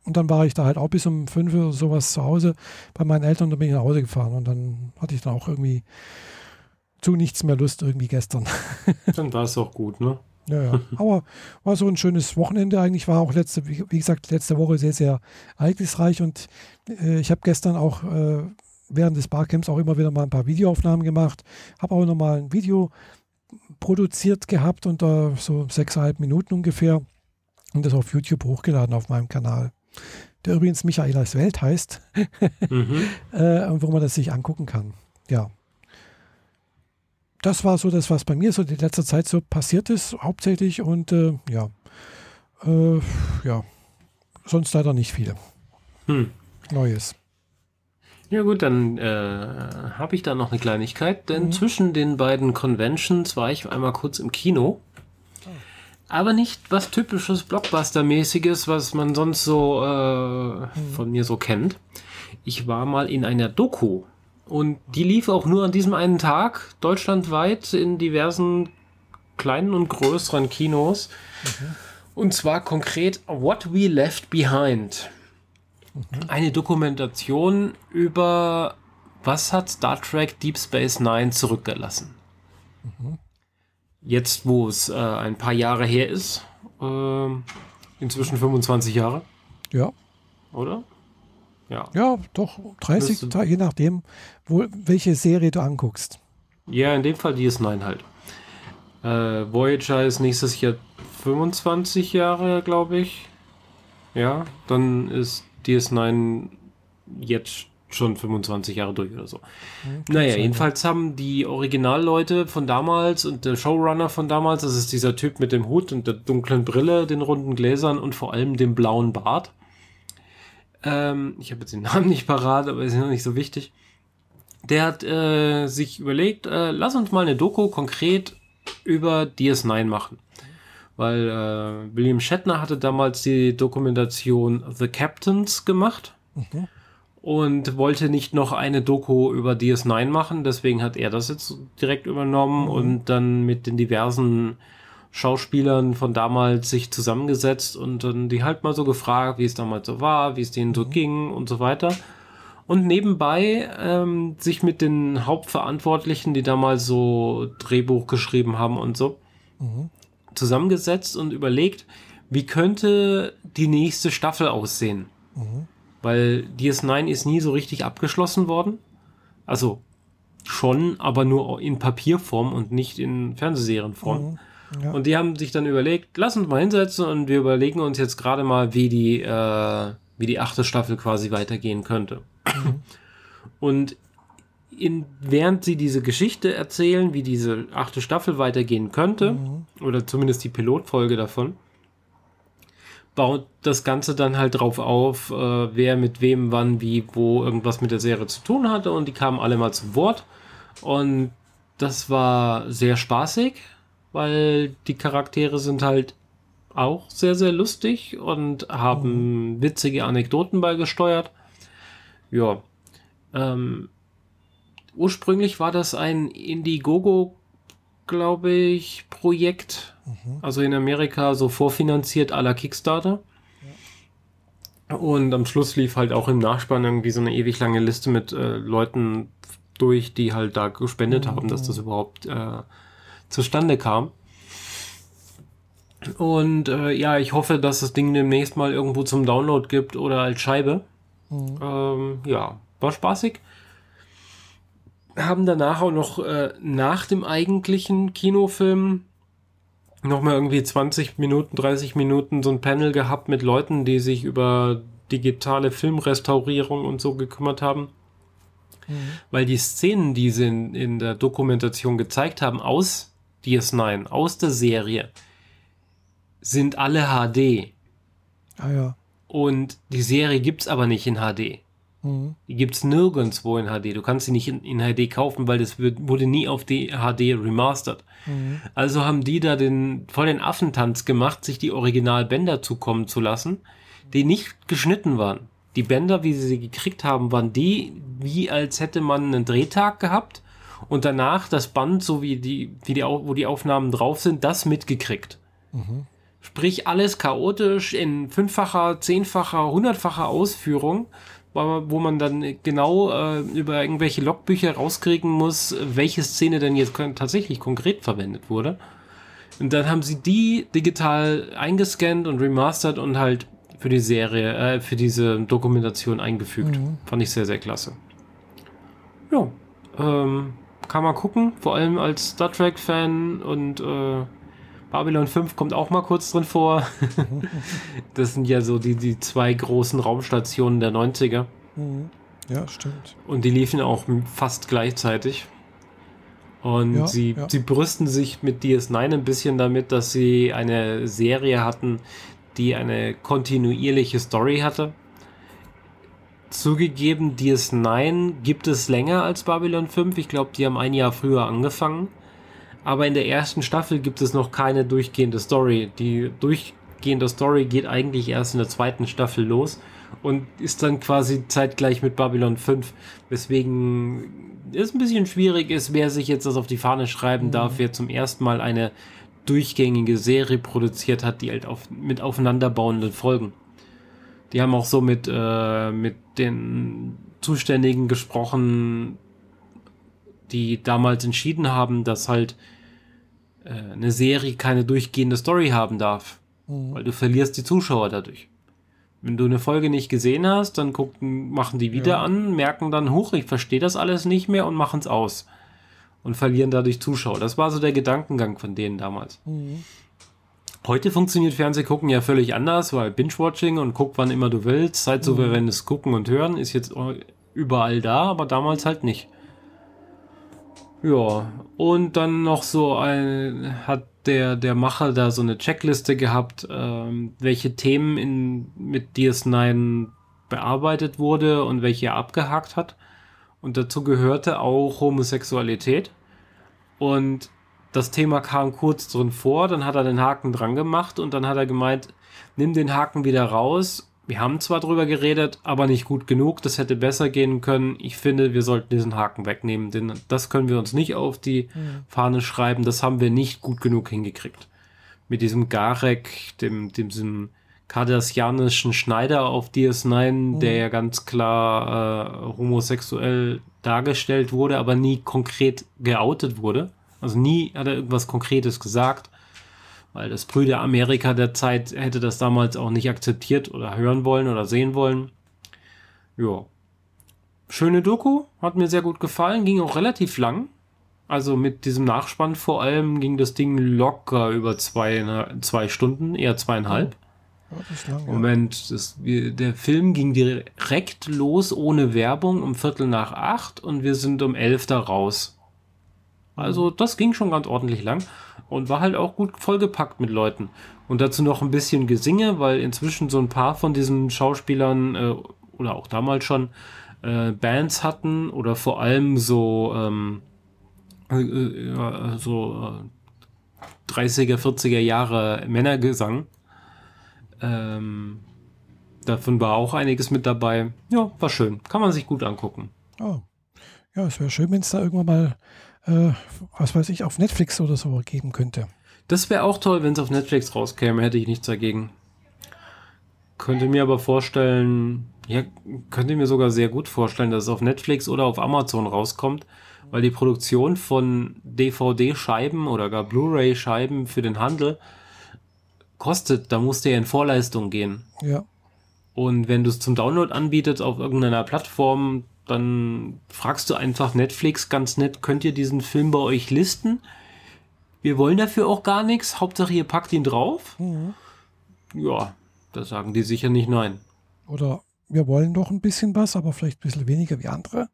Und dann war ich da halt auch bis um fünf oder sowas zu Hause bei meinen Eltern und dann bin ich nach Hause gefahren. Und dann hatte ich dann auch irgendwie zu nichts mehr Lust irgendwie gestern. dann war es auch gut, ne? Ja, ja. Aber war so ein schönes Wochenende eigentlich. War auch letzte, wie, gesagt, letzte Woche sehr, sehr ereignisreich. Und äh, ich habe gestern auch äh, während des Barcamps auch immer wieder mal ein paar Videoaufnahmen gemacht. Habe auch nochmal ein Video produziert gehabt und da so sechseinhalb Minuten ungefähr und das auf YouTube hochgeladen auf meinem Kanal, der übrigens Michaelas Welt heißt, mhm. äh, wo man das sich angucken kann. Ja. Das war so das, was bei mir so in letzter Zeit so passiert ist, hauptsächlich und äh, ja. Äh, ja. Sonst leider nicht viel. Hm. Neues. Ja gut, dann äh, habe ich da noch eine Kleinigkeit, denn mhm. zwischen den beiden Conventions war ich einmal kurz im Kino aber nicht was typisches Blockbuster-mäßiges, was man sonst so äh, von mir so kennt. Ich war mal in einer Doku und die lief auch nur an diesem einen Tag deutschlandweit in diversen kleinen und größeren Kinos. Mhm. Und zwar konkret What We Left Behind. Mhm. Eine Dokumentation über was hat Star Trek Deep Space Nine zurückgelassen. Mhm jetzt, wo es äh, ein paar Jahre her ist, äh, inzwischen 25 Jahre. Ja. Oder? Ja. Ja, doch, 30, Müsste, je nachdem, wo, welche Serie du anguckst. Ja, in dem Fall DS9 halt. Äh, Voyager ist nächstes Jahr 25 Jahre, glaube ich. Ja, dann ist DS9 jetzt schon 25 Jahre durch oder so. Mhm, naja, jedenfalls haben die Originalleute von damals und der Showrunner von damals, das ist dieser Typ mit dem Hut und der dunklen Brille, den runden Gläsern und vor allem dem blauen Bart. Ähm, ich habe jetzt den Namen nicht parat, aber ist ja nicht so wichtig. Der hat äh, sich überlegt, äh, lass uns mal eine Doku konkret über DS9 machen. Weil äh, William Shatner hatte damals die Dokumentation The Captains gemacht. Mhm und wollte nicht noch eine Doku über DS9 machen, deswegen hat er das jetzt direkt übernommen mhm. und dann mit den diversen Schauspielern von damals sich zusammengesetzt und dann die halt mal so gefragt, wie es damals so war, wie es denen so mhm. ging und so weiter. Und nebenbei ähm, sich mit den Hauptverantwortlichen, die damals so Drehbuch geschrieben haben und so, mhm. zusammengesetzt und überlegt, wie könnte die nächste Staffel aussehen. Mhm weil DS9 ist nie so richtig abgeschlossen worden. Also schon, aber nur in Papierform und nicht in Fernsehserienform. Mhm, ja. Und die haben sich dann überlegt, lass uns mal hinsetzen und wir überlegen uns jetzt gerade mal, wie die, äh, wie die achte Staffel quasi weitergehen könnte. Mhm. Und in, während sie diese Geschichte erzählen, wie diese achte Staffel weitergehen könnte, mhm. oder zumindest die Pilotfolge davon, baut das Ganze dann halt drauf auf, äh, wer mit wem, wann, wie, wo irgendwas mit der Serie zu tun hatte und die kamen alle mal zu Wort und das war sehr spaßig, weil die Charaktere sind halt auch sehr, sehr lustig und haben mhm. witzige Anekdoten beigesteuert. Ja. Ähm, ursprünglich war das ein Indiegogo, glaube ich, Projekt Mhm. Also in Amerika so vorfinanziert aller Kickstarter. Ja. Und am Schluss lief halt auch im Nachspann irgendwie so eine ewig lange Liste mit äh, Leuten durch, die halt da gespendet mhm. haben, dass das überhaupt äh, zustande kam. Und äh, ja, ich hoffe, dass das Ding demnächst mal irgendwo zum Download gibt oder als Scheibe. Mhm. Ähm, ja, war spaßig. Haben danach auch noch äh, nach dem eigentlichen Kinofilm nochmal irgendwie 20 Minuten, 30 Minuten so ein Panel gehabt mit Leuten, die sich über digitale Filmrestaurierung und so gekümmert haben. Mhm. Weil die Szenen, die sie in, in der Dokumentation gezeigt haben aus DS9, aus der Serie, sind alle HD. Ah ja. Und die Serie gibt's aber nicht in HD. Mhm. Die gibt's nirgendwo in HD. Du kannst sie nicht in, in HD kaufen, weil das wird, wurde nie auf die HD remastered. Mhm. Also haben die da den voll den Affentanz gemacht, sich die Originalbänder zukommen zu lassen, die nicht geschnitten waren. Die Bänder, wie sie sie gekriegt haben, waren die, wie als hätte man einen Drehtag gehabt und danach das Band, so wie die, wie die, wo die Aufnahmen drauf sind, das mitgekriegt. Mhm. Sprich, alles chaotisch in fünffacher, zehnfacher, hundertfacher Ausführung, wo man dann genau äh, über irgendwelche Logbücher rauskriegen muss, welche Szene denn jetzt tatsächlich konkret verwendet wurde. Und dann haben sie die digital eingescannt und remastert und halt für die Serie, äh, für diese Dokumentation eingefügt. Mhm. Fand ich sehr, sehr klasse. Ja, ähm, kann man gucken, vor allem als Star Trek-Fan und äh, Babylon 5 kommt auch mal kurz drin vor. das sind ja so die, die zwei großen Raumstationen der 90er. Mhm. Ja, stimmt. Und die liefen auch fast gleichzeitig. Und Ja, sie, ja. sie brüsten sich mit DS9 ein bisschen damit, dass sie eine Serie hatten, die eine kontinuierliche Story hatte. Zugegeben, DS9 gibt es länger als Babylon 5. Ich glaube, die haben ein Jahr früher angefangen. Aber in der ersten Staffel gibt es noch keine durchgehende Story. Die durchgehende Story geht eigentlich erst in der zweiten Staffel los und ist dann quasi zeitgleich mit Babylon 5. Weswegen es ein bisschen schwierig ist, wer sich jetzt das auf die Fahne schreiben darf, wer zum ersten Mal eine durchgängige Serie produziert hat, die halt auf, mit aufeinanderbauenden Folgen. Die haben auch so mit, äh, mit den Zuständigen gesprochen, die damals entschieden haben, dass halt äh, eine Serie keine durchgehende Story haben darf, Mhm. weil du verlierst die Zuschauer dadurch. Wenn du eine Folge nicht gesehen hast, dann gucken, machen die wieder Ja. an, merken dann, huch, ich verstehe das alles nicht mehr und machen es aus. Und verlieren dadurch Zuschauer. Das war so der Gedankengang von denen damals. Mhm. Heute funktioniert Fernsehgucken ja völlig anders, weil Binge-Watching und guck wann immer du willst, zeitsouveränes Gucken und Hören ist jetzt überall da, aber damals halt nicht. Ja, und dann noch so ein, hat der, der Macher da so eine Checkliste gehabt, ähm, welche Themen in, mit DS9 bearbeitet wurde und welche er abgehakt hat. Und dazu gehörte auch Homosexualität. Und das Thema kam kurz drin vor, dann hat er den Haken dran gemacht und dann hat er gemeint, nimm den Haken wieder raus. Wir haben zwar drüber geredet, aber nicht gut genug. Das hätte besser gehen können. Ich finde, wir sollten diesen Haken wegnehmen, denn das können wir uns nicht auf die Mhm. Fahne schreiben. Das haben wir nicht gut genug hingekriegt. Mit diesem Garek, dem, dem diesem kardassianischen Schneider auf DS9, der ja ganz klar äh, homosexuell dargestellt wurde, aber nie konkret geoutet wurde. Also nie hat er irgendwas Konkretes gesagt, weil das Brüder Amerika der Zeit hätte das damals auch nicht akzeptiert oder hören wollen oder sehen wollen. Ja. Schöne Doku, hat mir sehr gut gefallen, ging auch relativ lang. Also mit diesem Nachspann vor allem ging das Ding locker über zwei, zwei Stunden, eher zweieinhalb. Lang, ja. Moment, das, wir, der Film ging direkt los ohne Werbung um Viertel nach acht und wir sind um elf da raus. Also das ging schon ganz ordentlich lang und war halt auch gut vollgepackt mit Leuten. Und dazu noch ein bisschen Gesinge, weil inzwischen so ein paar von diesen Schauspielern äh, oder auch damals schon äh, Bands hatten oder vor allem so ähm, äh, äh, so äh, 30er, 40er Jahre Männergesang. Ähm, davon war auch einiges mit dabei. Ja, war schön. Kann man sich gut angucken. Oh. Ja, es wäre schön, wenn es da irgendwann mal, äh, was weiß ich, auf Netflix oder so geben könnte. Das wäre auch toll, wenn es auf Netflix rauskäme, hätte ich nichts dagegen. Könnte mir aber vorstellen, ja, könnte mir sogar sehr gut vorstellen, dass es auf Netflix oder auf Amazon rauskommt, weil die Produktion von DVD-Scheiben oder gar Blu-ray-Scheiben für den Handel kostet, da musst du ja in Vorleistung gehen. Ja. Und wenn du es zum Download anbietest auf irgendeiner Plattform, dann fragst du einfach Netflix ganz nett, könnt ihr diesen Film bei euch listen? Wir wollen dafür auch gar nichts. Hauptsache ihr packt ihn drauf. Mhm. Ja, da sagen die sicher nicht nein. Oder wir wollen doch ein bisschen was, aber vielleicht ein bisschen weniger wie andere.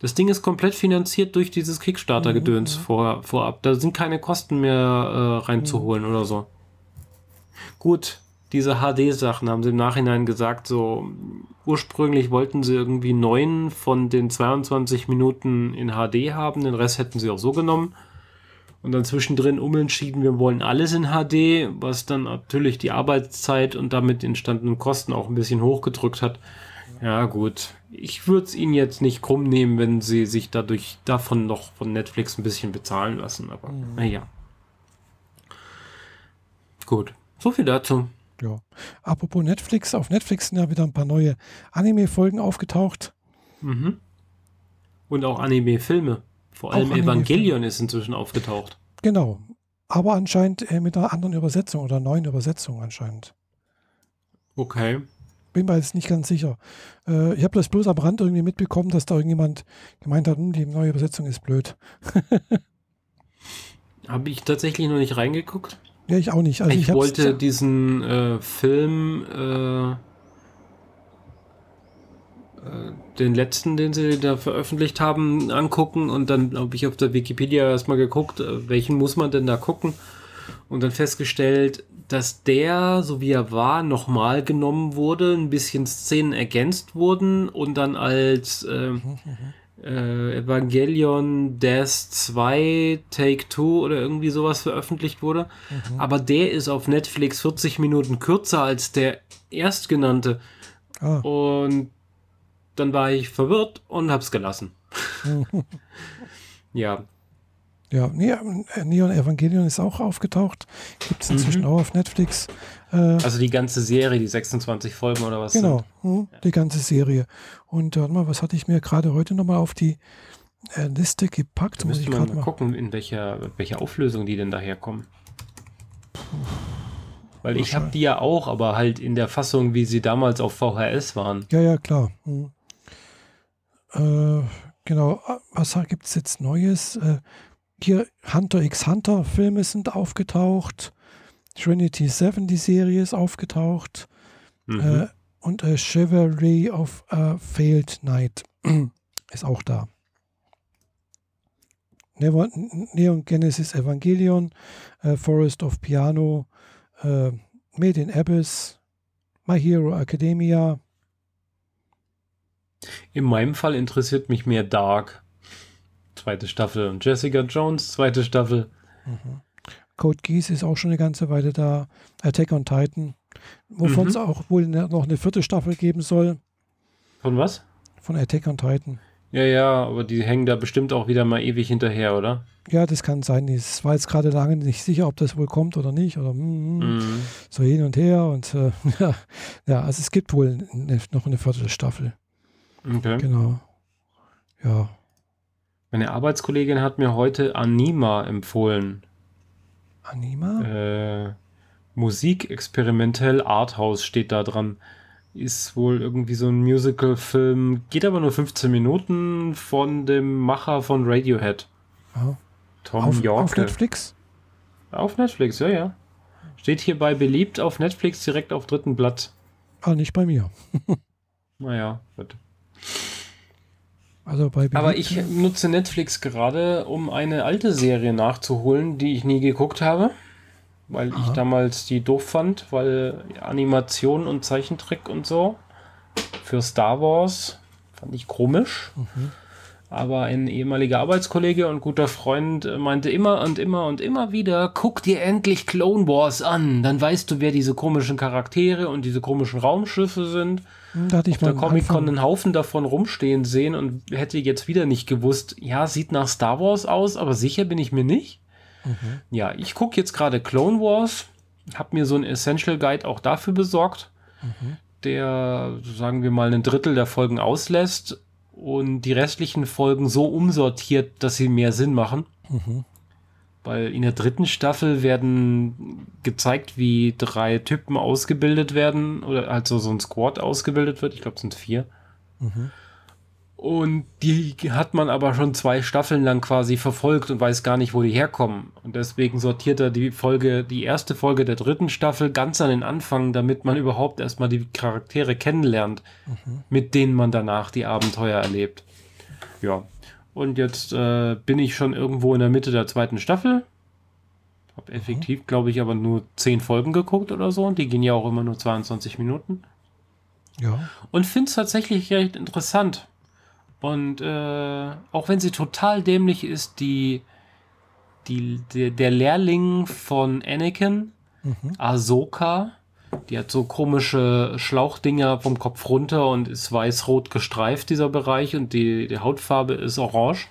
Das Ding ist komplett finanziert durch dieses Kickstarter-Gedöns vor, vorab. Da sind keine Kosten mehr äh, reinzuholen oder so. Gut, diese HD-Sachen, haben sie im Nachhinein gesagt, so ursprünglich wollten sie irgendwie neun von den 22 Minuten in HD haben, den Rest hätten sie auch so genommen. Und dann zwischendrin umentschieden, wir wollen alles in HD, was dann natürlich die Arbeitszeit und damit entstandenen Kosten auch ein bisschen hochgedrückt hat. Ja, gut. Ich würde es ihnen jetzt nicht krumm nehmen, wenn sie sich dadurch davon noch von Netflix ein bisschen bezahlen lassen, aber mhm. naja. Gut. So viel dazu. Ja. Apropos Netflix, auf Netflix sind ja wieder ein paar neue Anime-Folgen aufgetaucht. Mhm. Und auch Anime-Filme. Vor allem Anime Evangelion ist inzwischen aufgetaucht. Genau. Aber anscheinend äh, mit einer anderen Übersetzung oder neuen Übersetzung anscheinend. Okay. Bin mir jetzt nicht ganz sicher. Äh, ich habe das bloß am Rand irgendwie mitbekommen, dass da irgendjemand gemeint hat, hm, die neue Übersetzung ist blöd. habe ich tatsächlich noch nicht reingeguckt. Ja, ich auch nicht. Also ich, ich wollte diesen äh, Film, äh, äh, den letzten, den sie da veröffentlicht haben, angucken und dann habe ich auf der Wikipedia erstmal geguckt, äh, welchen muss man denn da gucken und dann festgestellt, dass der, so wie er war, nochmal genommen wurde, ein bisschen Szenen ergänzt wurden und dann als äh, mhm, mhm äh, Evangelion Death 2 Take 2 oder irgendwie sowas veröffentlicht wurde. Mhm. Aber der ist auf Netflix 40 Minuten kürzer als der erstgenannte. Ah. Und dann war ich verwirrt und hab's gelassen. ja. Ja, Neon Evangelion ist auch aufgetaucht. Gibt es inzwischen mhm. auch auf Netflix. Äh, also die ganze Serie, die 26 Folgen oder was? Genau, hm, die ganze Serie. Und warte mal, was hatte ich mir gerade heute nochmal auf die äh, Liste gepackt? Da müsste man mal gucken, in welcher, welche Auflösung die denn daherkommen. Weil ich habe die ja auch, aber halt in der Fassung, wie sie damals auf VHS waren. Ja, ja, klar. Hm. Äh, genau, was gibt es jetzt Neues? Äh, hier Hunter x Hunter Filme sind aufgetaucht. Trinity 7, die Serie ist aufgetaucht. Mhm. Äh, und äh, Chivalry of a Failed Knight ist auch da. Neon Genesis Evangelion, äh, Forest of Piano, äh, Made in Abyss, My Hero Academia. In meinem Fall interessiert mich mehr Dark. Zweite Staffel. Und Jessica Jones, zweite Staffel. Mhm. Code Geass ist auch schon eine ganze Weile da. Attack on Titan, wovon mhm. es auch wohl ne, noch eine vierte Staffel geben soll. Von was? Von Attack on Titan. Ja, ja, aber die hängen da bestimmt auch wieder mal ewig hinterher, oder? Ja, das kann sein. Es war jetzt gerade lange nicht sicher, ob das wohl kommt oder nicht. Oder mm, mm, mhm. so hin und her. Und äh, ja, ja, also es gibt wohl eine, noch eine vierte Staffel. Okay. Genau. Ja. Meine Arbeitskollegin hat mir heute Anima empfohlen. Anima? Äh, Musik experimentell Arthouse steht da dran. Ist wohl irgendwie so ein Musical-Film, geht aber nur 15 Minuten von dem Macher von Radiohead. Oh. Tom auf, Yorke. Auf Netflix? Auf Netflix, ja, ja. Steht hierbei beliebt auf Netflix direkt auf dritten Blatt. Ah, nicht bei mir. naja, gut. Also Aber ich nutze Netflix gerade, um eine alte Serie nachzuholen, die ich nie geguckt habe. Weil Aha. ich damals die doof fand, weil Animation und Zeichentrick und so für Star Wars fand ich komisch. Mhm. Aber ein ehemaliger Arbeitskollege und guter Freund meinte immer und immer und immer wieder, guck dir endlich Clone Wars an, dann weißt du, wer diese komischen Charaktere und diese komischen Raumschiffe sind. Da hatte ich Auf der Comic-Con einen Haufen davon rumstehen sehen und hätte jetzt wieder nicht gewusst, ja, sieht nach Star Wars aus, aber sicher bin ich mir nicht. Mhm. Ja, ich gucke jetzt gerade Clone Wars, habe mir so einen Essential Guide auch dafür besorgt, mhm. der, sagen wir mal, ein Drittel der Folgen auslässt und die restlichen Folgen so umsortiert, dass sie mehr Sinn machen. Mhm. Weil in der dritten Staffel werden gezeigt, wie drei Typen ausgebildet werden oder also so ein Squad ausgebildet wird. Ich glaube, es sind vier. Mhm. Und die hat man aber schon zwei Staffeln lang quasi verfolgt und weiß gar nicht, wo die herkommen. Und deswegen sortiert er die Folge, die erste Folge der dritten Staffel ganz an den Anfang, damit man überhaupt erstmal die Charaktere kennenlernt, mhm. mit denen man danach die Abenteuer erlebt. Ja. Und jetzt äh, bin ich schon irgendwo in der Mitte der zweiten Staffel. Hab effektiv, glaube ich, aber nur 10 Folgen geguckt oder so. Und die gehen ja auch immer nur 22 Minuten. Ja. Und finde es tatsächlich recht interessant. Und äh, auch wenn sie total dämlich ist, die, die, der, der Lehrling von Anakin, Mhm. Ahsoka, die hat so komische Schlauchdinger vom Kopf runter und ist weiß-rot gestreift, dieser Bereich, und die, die Hautfarbe ist orange.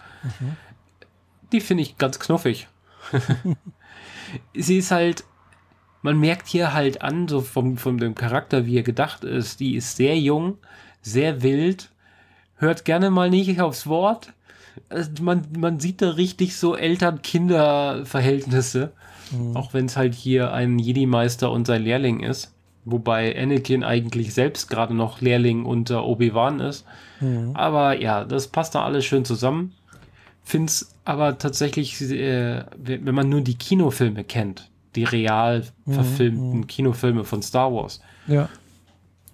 Die finde ich ganz knuffig. Sie ist halt, man merkt hier halt an, so vom, von dem Charakter, wie er gedacht ist, die ist sehr jung, sehr wild, hört gerne mal nicht aufs Wort. Also man, man sieht da richtig so Eltern-Kinder-Verhältnisse. Auch wenn es halt hier ein Jedi-Meister und sein Lehrling ist. Wobei Anakin eigentlich selbst gerade noch Lehrling unter Obi-Wan ist. Aber ja, das passt da alles schön zusammen. Find's aber tatsächlich, äh, wenn man nur die Kinofilme kennt, die real verfilmten Kinofilme von Star Wars, Ja.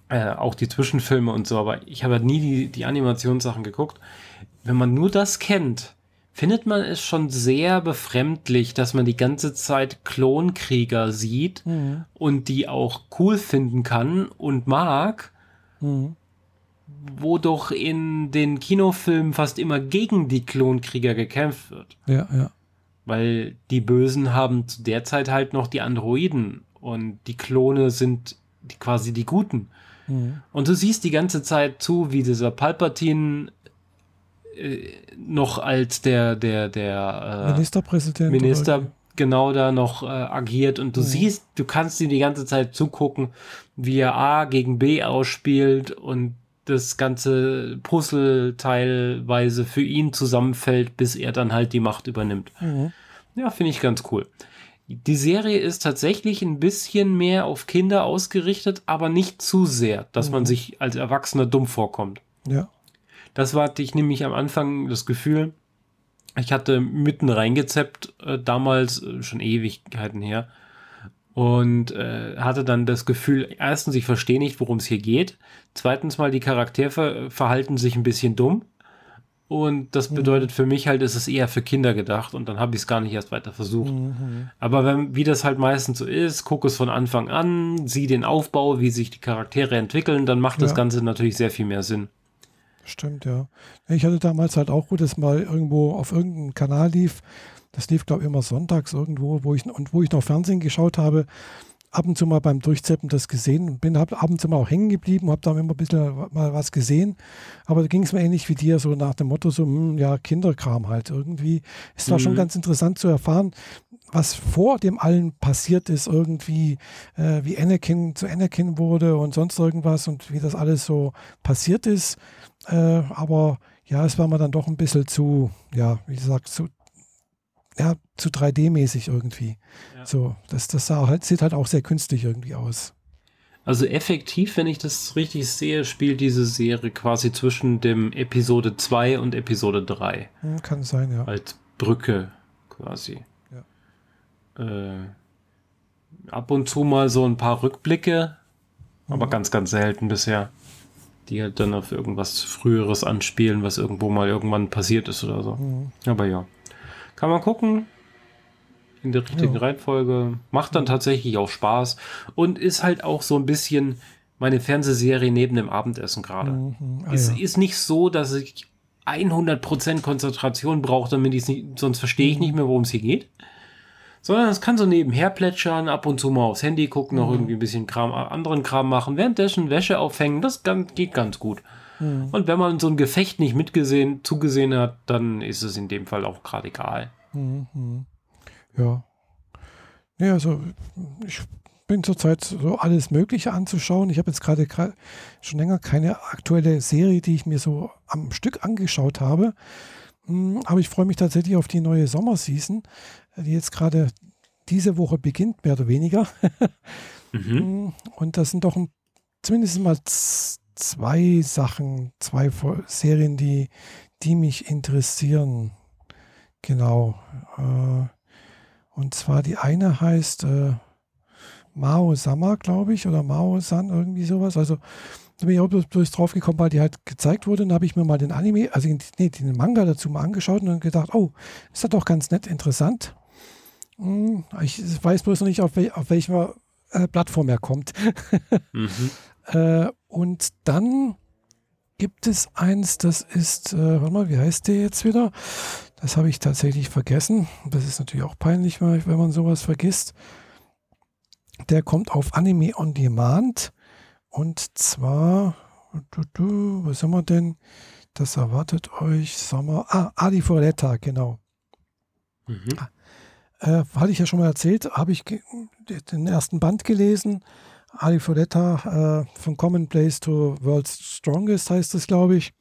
äh, auch die Zwischenfilme und so, aber ich habe halt nie die, die Animationssachen geguckt. Wenn man nur das kennt, findet man es schon sehr befremdlich, dass man die ganze Zeit Klonkrieger sieht und die auch cool finden kann und mag, Mhm. wo doch in den Kinofilmen fast immer gegen die Klonkrieger gekämpft wird. Ja, ja. Weil die Bösen haben zu der Zeit halt noch die Androiden und die Klone sind quasi die Guten. Mhm. Und du siehst die ganze Zeit zu, wie dieser Palpatine äh, noch als der, der, der äh, Ministerpräsident. Minister oder- genau da noch äh, agiert und du siehst, du kannst ihm die ganze Zeit zugucken, wie er A gegen B ausspielt und das ganze Puzzle teilweise für ihn zusammenfällt, bis er dann halt die Macht übernimmt. Mhm. Ja, finde ich ganz cool. Die Serie ist tatsächlich ein bisschen mehr auf Kinder ausgerichtet, aber nicht zu sehr, dass man sich als Erwachsener dumm vorkommt. Ja. Das war, hatte ich nämlich am Anfang das Gefühl, ich hatte mitten reingezeppt, äh, damals, äh, schon Ewigkeiten her, und äh, hatte dann das Gefühl, erstens, ich verstehe nicht, worum es hier geht. Zweitens mal, die Charaktere ver verhalten sich ein bisschen dumm. Und das bedeutet für mich halt, es ist eher für Kinder gedacht und dann habe ich es gar nicht erst weiter versucht. Mhm. Aber wenn, wie das halt meistens so ist, guck es von Anfang an, sieh den Aufbau, wie sich die Charaktere entwickeln, dann macht das Ja. Ganze natürlich sehr viel mehr Sinn. Stimmt, ja. Ich hatte damals halt auch gut, dass mal irgendwo auf irgendeinem Kanal lief. Das lief, glaube ich, immer sonntags irgendwo, wo ich und wo ich noch Fernsehen geschaut habe, ab und zu mal beim Durchzeppen das gesehen und bin ab und zu mal auch hängen geblieben, habe da immer ein bisschen mal was gesehen. Aber da ging es mir ähnlich wie dir, so nach dem Motto, so, hm, ja, Kinderkram halt irgendwie. Es war schon Mhm. ganz interessant zu erfahren, was vor dem allen passiert ist, irgendwie, äh, wie Anakin zu Anakin wurde und sonst irgendwas und wie das alles so passiert ist. Äh, aber ja, es war mir dann doch ein bisschen zu, ja, wie gesagt, zu, ja, zu 3D-mäßig irgendwie. Ja. So, das, das sah halt, sieht halt auch sehr künstlich irgendwie aus. Also effektiv, wenn ich das richtig sehe, spielt diese Serie quasi zwischen dem Episode 2 und Episode 3 Hm, kann sein, ja. als Brücke quasi. Äh, ab und zu mal so ein paar Rückblicke, aber ganz, ganz selten bisher. Die halt dann auf irgendwas Früheres anspielen, was irgendwo mal irgendwann passiert ist oder so. Hm. Aber ja. Kann man gucken. In der richtigen Ja. Reihenfolge. Macht dann tatsächlich auch Spaß. Und ist halt auch so ein bisschen meine Fernsehserie neben dem Abendessen gerade. Mhm, ah, Es ja. ist nicht so, dass ich 100% Konzentration brauche, damit ich es nicht, sonst verstehe ich nicht mehr, worum es hier geht. Sondern es kann so nebenher plätschern, ab und zu mal aufs Handy gucken, noch irgendwie ein bisschen Kram, anderen Kram machen, währenddessen Wäsche aufhängen, das gan- geht ganz gut. Und wenn man so ein Gefecht nicht mitgesehen, zugesehen hat, dann ist es in dem Fall auch gerade egal. Mhm, mhm. Ja. Ja, also ich bin zurzeit so alles Mögliche anzuschauen. Ich habe jetzt gerade schon länger keine aktuelle Serie, die ich mir so am Stück angeschaut habe. Mm, Aber ich freue mich tatsächlich auf die neue Sommerseason, die jetzt gerade diese Woche beginnt, mehr oder weniger. Mhm. Mm, Und das sind doch ein, zumindest mal zwei Sachen, zwei Serien, die, die mich interessieren. Genau. Äh, und zwar die eine heißt äh, Mao Sama, glaube ich, oder Mao San, irgendwie sowas. Also da bin ich auch bloß, drauf gekommen, weil die halt gezeigt wurde. Dann habe ich mir mal den Anime, also den, nee, den Manga dazu mal angeschaut und dann gedacht, oh, ist das doch ganz nett interessant. Hm, ich weiß bloß noch nicht, auf, wel auf welcher äh, Plattform er kommt. mhm. äh, und dann gibt es eins, das ist, äh, warte mal, wie heißt der jetzt wieder? Das habe ich tatsächlich vergessen. Das ist natürlich auch peinlich, wenn man sowas vergisst. Der kommt auf Anime on Demand. Und zwar, was haben wir denn? Das erwartet euch, Sommer. Ah, Ali Forletta, genau. Mhm. Äh, hatte ich ja schon mal erzählt, habe ich den ersten Band gelesen. Ali Forletta äh, von Commonplace to World's Strongest heißt es, glaube ich,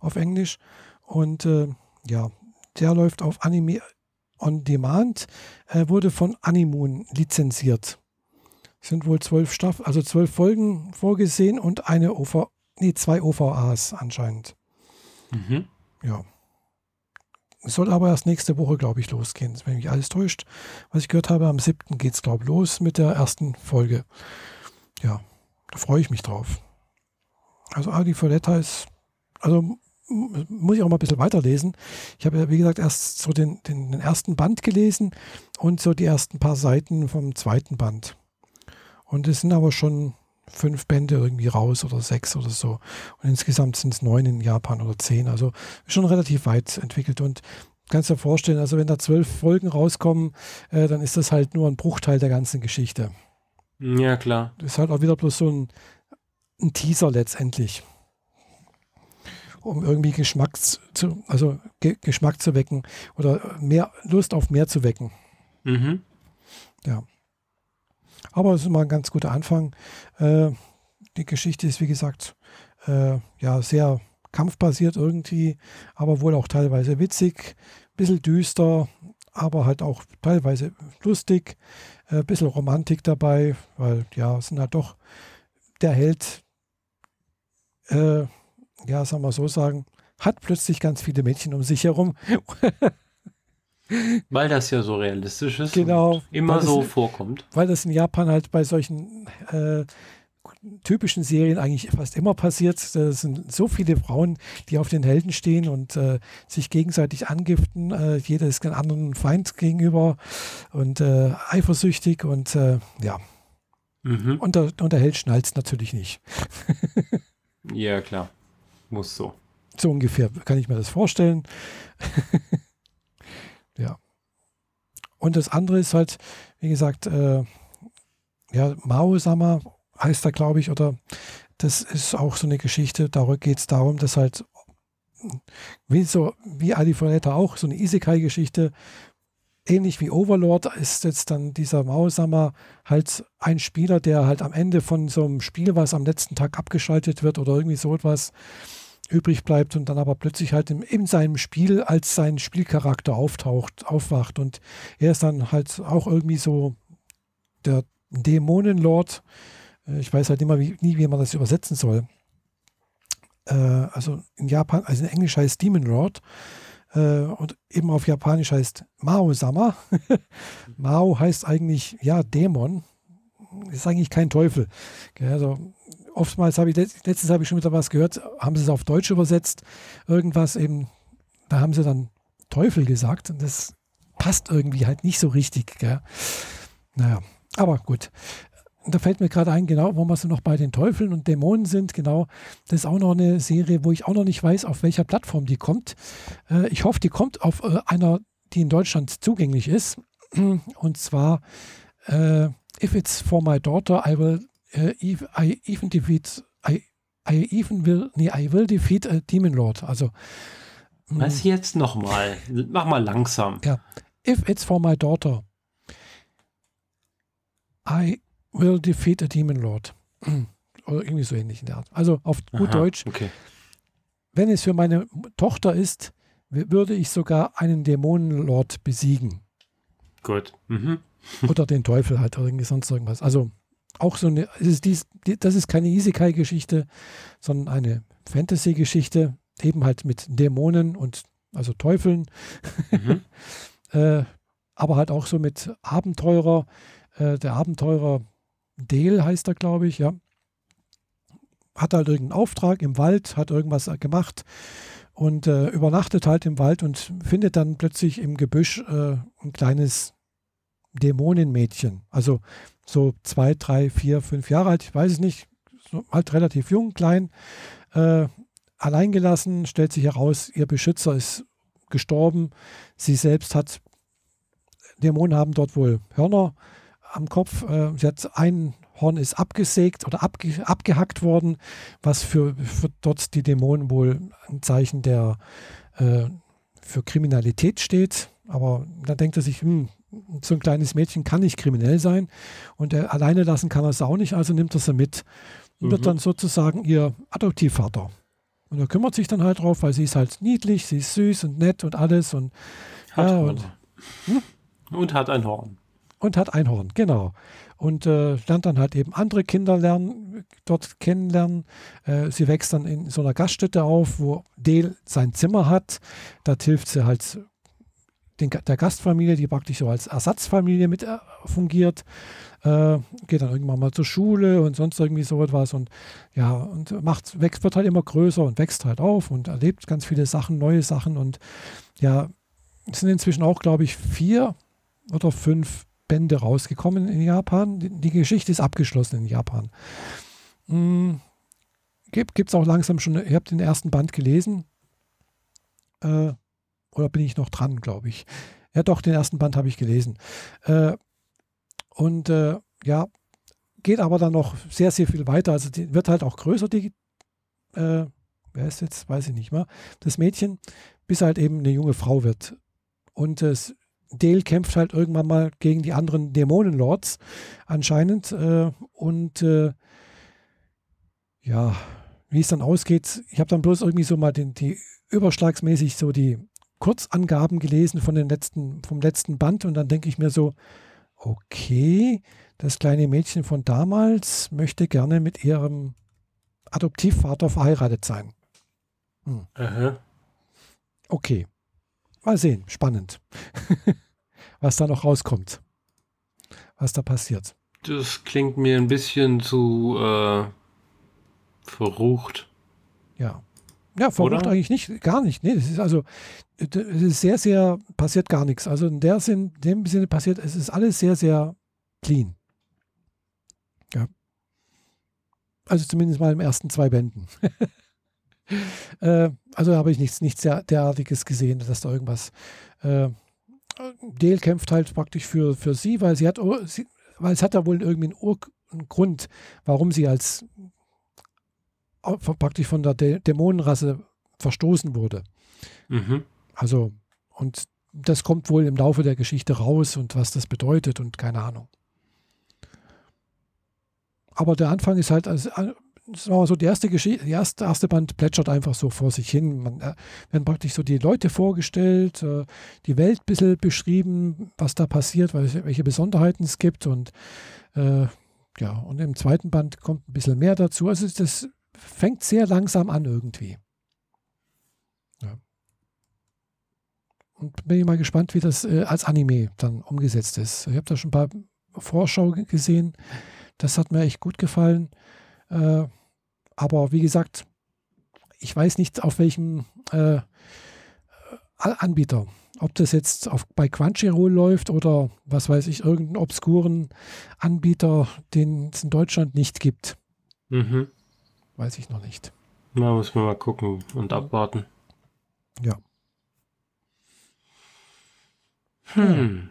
auf Englisch. Und äh, ja, der läuft auf Anime on Demand, äh, wurde von Animoon lizenziert. Sind wohl zwölf Staffeln, also zwölf Folgen vorgesehen und eine OV, nee, zwei OVAs anscheinend. Mhm. Ja. Es soll aber erst nächste Woche, glaube ich, losgehen, wenn mich alles täuscht. Was ich gehört habe, am 7. geht es, glaube ich, los mit der ersten Folge. Ja, da freue ich mich drauf. Also Adi Folletta ist, also muss ich auch mal ein bisschen weiterlesen. Ich habe ja, wie gesagt, erst so den, den, den, ersten Band gelesen und so die ersten paar Seiten vom zweiten Band. Und es sind aber schon fünf Bände irgendwie raus oder sechs oder so. Und insgesamt sind es neun in Japan oder zehn. Also schon relativ weit entwickelt. Und kannst dir vorstellen, also wenn da zwölf Folgen rauskommen, äh, dann ist das halt nur ein Bruchteil der ganzen Geschichte. Ja, klar. Das ist halt auch wieder bloß so ein, ein Teaser letztendlich. Um irgendwie Geschmack zu, also Ge Geschmack zu wecken oder mehr Lust auf mehr zu wecken. Mhm. Ja. Aber es ist mal ein ganz guter Anfang. Äh, die Geschichte ist, wie gesagt, äh, ja, sehr kampfbasiert irgendwie, aber wohl auch teilweise witzig, ein bisschen düster, aber halt auch teilweise lustig, ein äh, bisschen Romantik dabei, weil ja, es sind halt doch der Held, äh, ja, sagen wir so sagen, hat plötzlich ganz viele Mädchen um sich herum. Weil das ja so realistisch ist. Genau. immer so das, vorkommt. Weil das in Japan halt bei solchen äh, typischen Serien eigentlich fast immer passiert. Es sind so viele Frauen, die auf den Helden stehen und äh, sich gegenseitig angiften. Äh, jeder ist einem anderen Feind gegenüber und äh, eifersüchtig und äh, ja. Mhm. Und, der, und der Held schnallt es natürlich nicht. ja, klar. Muss so. So ungefähr kann ich mir das vorstellen. Und das andere ist halt, wie gesagt, äh, ja, Mao-Sama heißt er, glaube ich, oder das ist auch so eine Geschichte, da geht es darum, dass halt, wie so, wie Ali Foretta auch, so eine Isekai-Geschichte, ähnlich wie Overlord ist jetzt dann dieser Mao-Sama halt ein Spieler, der halt am Ende von so einem Spiel, was am letzten Tag abgeschaltet wird oder irgendwie so etwas, übrig bleibt und dann aber plötzlich halt in, in, seinem Spiel als sein Spielcharakter auftaucht, aufwacht. Und er ist dann halt auch irgendwie so der Dämonenlord. Äh, ich weiß halt immer wie, nie, wie man das übersetzen soll. Äh, also in Japan, also in Englisch heißt Demon Lord. Äh, und eben auf Japanisch heißt Mao-Sama. Mao heißt eigentlich, ja, Dämon. Ist eigentlich kein Teufel. Also oftmals habe ich, letztens habe ich schon wieder was gehört, haben sie es auf Deutsch übersetzt, irgendwas eben, da haben sie dann Teufel gesagt und das passt irgendwie halt nicht so richtig. Gell? Naja, aber gut. Da fällt mir gerade ein, genau, wo wir so noch bei den Teufeln und Dämonen sind, genau, das ist auch noch eine Serie, wo ich auch noch nicht weiß, auf welcher Plattform die kommt. Äh, ich hoffe, die kommt auf äh, einer, die in Deutschland zugänglich ist. Und zwar, äh, If it's for my daughter, I will uh, I even defeat, I, I even will, nee, I will defeat a Demon Lord. Also. Was jetzt nochmal? Mach mal langsam. Ja. If it's for my daughter, I will defeat a Demon Lord. Oder irgendwie so ähnlich in der Art. Also auf gut Aha, Deutsch. Okay. Wenn es für meine Tochter ist, würde ich sogar einen Dämonenlord besiegen. Gut. Mhm. Oder den Teufel halt, oder irgendwie sonst irgendwas. Also auch so eine, ist dies, das ist keine Isekai-Geschichte, sondern eine Fantasy-Geschichte, eben halt mit Dämonen und also Teufeln. Mhm. äh, aber halt auch so mit Abenteurer. Äh, der Abenteurer Dale heißt er, glaube ich, ja. Hat halt irgendeinen Auftrag im Wald, hat irgendwas gemacht und äh, übernachtet halt im Wald und findet dann plötzlich im Gebüsch äh, ein kleines Dämonenmädchen. Also so zwei, drei, vier, fünf Jahre alt, ich weiß es nicht, so halt relativ jung, klein, äh, alleingelassen, stellt sich heraus, ihr Beschützer ist gestorben. Sie selbst hat, Dämonen haben dort wohl Hörner am Kopf. Äh, sie hat ein Horn ist abgesägt oder abge, abgehackt worden, was für, für dort die Dämonen wohl ein Zeichen der äh, für Kriminalität steht. Aber da denkt er sich, hm, so ein kleines Mädchen kann nicht kriminell sein und er alleine lassen kann er es auch nicht, also nimmt er sie mit und mhm. wird dann sozusagen ihr Adoptivvater. Und er kümmert sich dann halt drauf, weil sie ist halt niedlich, sie ist süß und nett und alles und hat ja, und, hm? und hat ein Horn. Und hat ein Horn, genau und äh, lernt dann halt eben andere Kinder lernen, dort kennenlernen. Äh, sie wächst dann in so einer Gaststätte auf, wo Dale sein Zimmer hat. Da hilft sie halt den, der Gastfamilie, die praktisch so als Ersatzfamilie mit äh, fungiert. Äh, geht dann irgendwann mal zur Schule und sonst irgendwie so etwas und ja, und macht, wächst, wird halt immer größer und wächst halt auf und erlebt ganz viele Sachen, neue Sachen und ja, es sind inzwischen auch, glaube ich, vier oder fünf Bände rausgekommen in Japan. Die, die Geschichte ist abgeschlossen in Japan. Hm, Gibt es auch langsam schon, ihr habt den ersten Band gelesen. Äh, oder bin ich noch dran, glaube ich. Ja, doch, den ersten Band habe ich gelesen. Äh, und äh, ja, geht aber dann noch sehr, sehr viel weiter. Also die wird halt auch größer, die, äh, wer ist jetzt, weiß ich nicht mehr, das Mädchen, bis halt eben eine junge Frau wird. Und es Dale kämpft halt irgendwann mal gegen die anderen Dämonenlords anscheinend. Äh, und äh, ja, wie es dann ausgeht, ich habe dann bloß irgendwie so mal den, die überschlagsmäßig so die Kurzangaben gelesen von den letzten, vom letzten Band und dann denke ich mir so, okay, das kleine Mädchen von damals möchte gerne mit ihrem Adoptivvater verheiratet sein. Hm. Okay. Mal sehen, spannend, was da noch rauskommt, was da passiert. Das klingt mir ein bisschen zu äh, verrucht. Ja. Ja, verrucht Oder? eigentlich nicht, gar nicht. Nee, das ist also, es ist sehr, sehr, passiert gar nichts. Also in der Sinn, dem Sinne passiert, es ist alles sehr, sehr clean. Ja. Also zumindest mal im ersten zwei Bänden. Äh, also habe ich nichts, nichts derartiges gesehen, dass da irgendwas. Äh, Dale kämpft halt praktisch für, für sie, weil sie hat, oh, sie, weil es hat da wohl irgendwie einen, Ur einen Grund, warum sie als praktisch von der Dä Dämonenrasse verstoßen wurde. Mhm. Also, und das kommt wohl im Laufe der Geschichte raus und was das bedeutet und keine Ahnung. Aber der Anfang ist halt, also, war so die erste Geschichte, die erste, erste Band plätschert einfach so vor sich hin. Man äh, werden praktisch so die Leute vorgestellt, äh, die Welt ein bisschen beschrieben, was da passiert, welche Besonderheiten es gibt und äh, ja, und im zweiten Band kommt ein bisschen mehr dazu. Also das fängt sehr langsam an irgendwie. Ja. Und bin ich mal gespannt, wie das äh, als Anime dann umgesetzt ist. Ich habe da schon ein paar Vorschau gesehen. Das hat mir echt gut gefallen. Äh, aber wie gesagt, ich weiß nicht, auf welchem äh, Anbieter. Ob das jetzt auf, bei Crunchyroll läuft oder was weiß ich, irgendeinen obskuren Anbieter, den es in Deutschland nicht gibt. Mhm. Weiß ich noch nicht. Na, müssen wir mal gucken und abwarten. Ja. Hm.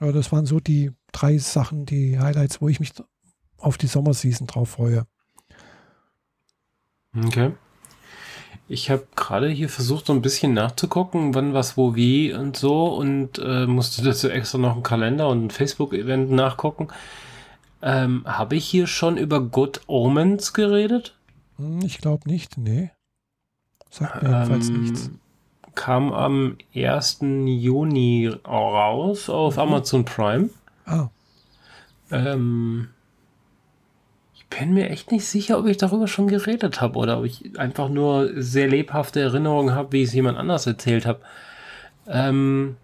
Ja, das waren so die drei Sachen, die Highlights, wo ich mich auf die Sommerseason drauf freue. Okay. Ich habe gerade hier versucht, so ein bisschen nachzugucken, wann was wo wie und so und äh, musste dazu extra noch einen Kalender und ein Facebook-Event nachgucken. Ähm, habe ich hier schon über Good Omens geredet? Hm, ich glaube nicht, nee. Sagt mir jedenfalls ähm, nichts. Kam am 1. Juni raus auf mhm. Amazon Prime. Ah. Ähm, bin mir echt nicht sicher, ob ich darüber schon geredet habe oder ob ich einfach nur sehr lebhafte Erinnerungen habe, wie ich es jemand anders erzählt habe. Ähm,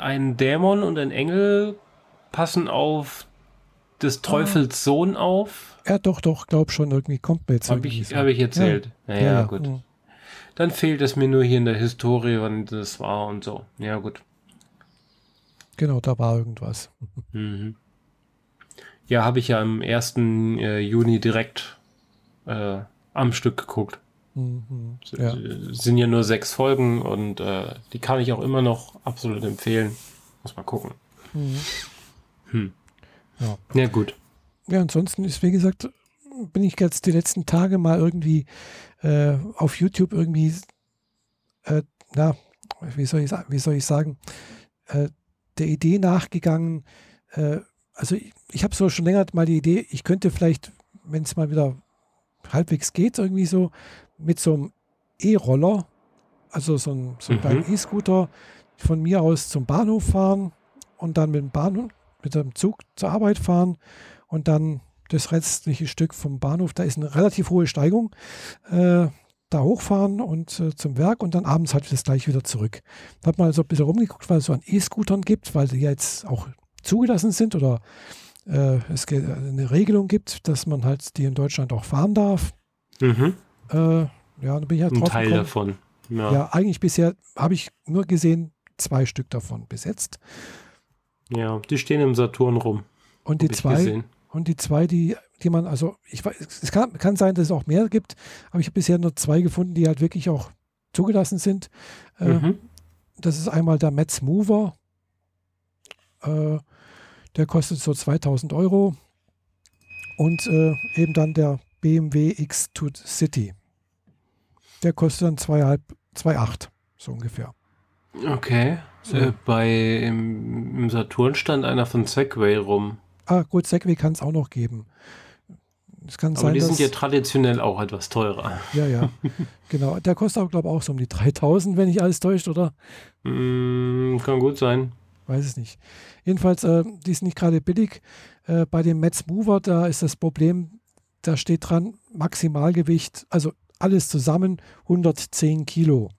ein Dämon und ein Engel passen auf des Teufels. Sohn auf. Ja, doch, doch, glaub schon, irgendwie kommt mir jetzt. Habe ich, so. hab ich erzählt. Ja, naja, ja, gut. Ja. Dann fehlt es mir nur hier in der Historie, wann das war und so. Ja, gut. Genau, da war irgendwas. Mhm. Ja, habe ich ja am 1. Äh, Juni direkt äh, am Stück geguckt. Mhm, ja. Sind ja nur sechs Folgen und äh, die kann ich auch immer noch absolut empfehlen. Muss mal gucken. Mhm. Hm. Ja. ja, gut. Ja, ansonsten ist, wie gesagt, bin ich jetzt die letzten Tage mal irgendwie äh, auf YouTube irgendwie, äh, na, wie soll ich, wie soll ich sagen, äh, der Idee nachgegangen. Äh, also ich, ich habe so schon länger mal die Idee, ich könnte vielleicht, wenn es mal wieder halbwegs geht, irgendwie so mit so einem E-Roller, also so ein, so mhm. E-Scooter, von mir aus zum Bahnhof fahren und dann mit dem Bahnhof, mit dem Zug zur Arbeit fahren und dann das restliche Stück vom Bahnhof, da ist eine relativ hohe Steigung, äh, da hochfahren und äh, zum Werk und dann abends halt das gleich wieder zurück. Da hat man also ein bisschen rumgeguckt, weil es so an E-Scootern gibt, weil die jetzt auch zugelassen sind oder äh, es eine Regelung gibt, dass man halt die in Deutschland auch fahren darf. Mhm. Äh, ja, da bin ich halt Ein Teil gekommen. davon. Ja. ja, eigentlich bisher habe ich nur gesehen, zwei Stück davon besetzt. Ja, die stehen im Saturn rum. Und die zwei, und die zwei, die, die man, also ich weiß, es kann, kann sein, dass es auch mehr gibt, aber ich habe bisher nur zwei gefunden, die halt wirklich auch zugelassen sind. Äh, mhm. Das ist einmal der Metz Mover. Äh, der kostet so 2000 Euro. Und äh, eben dann der BMW X2 City. Der kostet dann 2,8, so ungefähr. Okay. So. Äh, bei im, im, Saturn stand einer von Segway rum. Ah, gut, Segway kann es auch noch geben. Es kann Aber sein, die sind ja traditionell auch etwas teurer. Ja, ja. genau. Der kostet auch, glaube ich, auch so um die 3000, wenn nicht alles täuscht, oder? Mm, kann gut sein. Weiß es nicht. Jedenfalls, äh, die ist nicht gerade billig. Äh, bei dem Metz Mover, da ist das Problem, da steht dran Maximalgewicht, also alles zusammen 110 Kilo.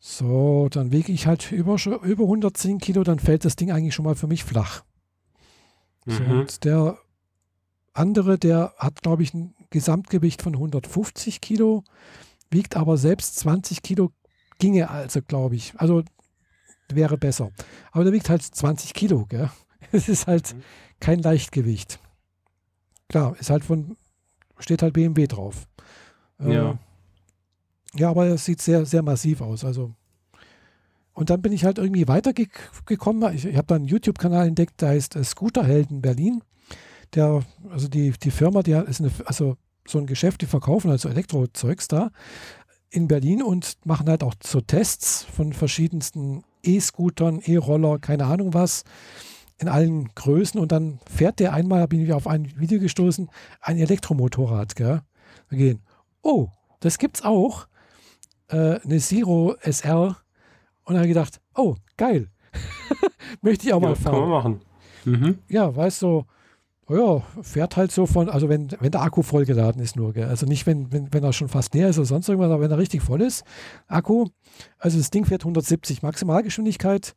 So, dann wiege ich halt über, über 110 Kilo, dann fällt das Ding eigentlich schon mal für mich flach. Mhm. So, und der andere, der hat, glaube ich, ein Gesamtgewicht von 150 Kilo, wiegt aber selbst 20 Kilo, ginge also, glaube ich. Also wäre besser. Aber der wiegt halt 20 Kilo, gell? Es ist halt mhm. kein Leichtgewicht. Klar, ist halt von, steht halt BMW drauf. Äh, ja. Aber es sieht sehr, sehr massiv aus. Also. Und dann bin ich halt irgendwie weitergekommen. Ich, ich habe da einen YouTube-Kanal entdeckt, der heißt äh, Scooterhelden Berlin. Der, also die, die Firma, die ist eine, also so ein Geschäft, die verkaufen also Elektrozeugs da in Berlin und machen halt auch so Tests von verschiedensten E-Scootern, E-Roller, keine Ahnung was, in allen Größen. Und dann fährt der einmal, bin ich auf ein Video gestoßen, ein Elektromotorrad, gell? Da gehen, oh, das gibt's auch äh, eine Zero SR und habe gedacht, oh, geil. Möchte ich auch ja, mal fahren. Kann man machen. Mhm. Ja, weißt du, oh ja, fährt halt so von, also wenn, wenn der Akku vollgeladen ist nur, gell? also nicht, wenn, wenn, wenn er schon fast leer ist oder sonst irgendwas, aber wenn er richtig voll ist, Akku, also das Ding fährt 170 Maximalgeschwindigkeit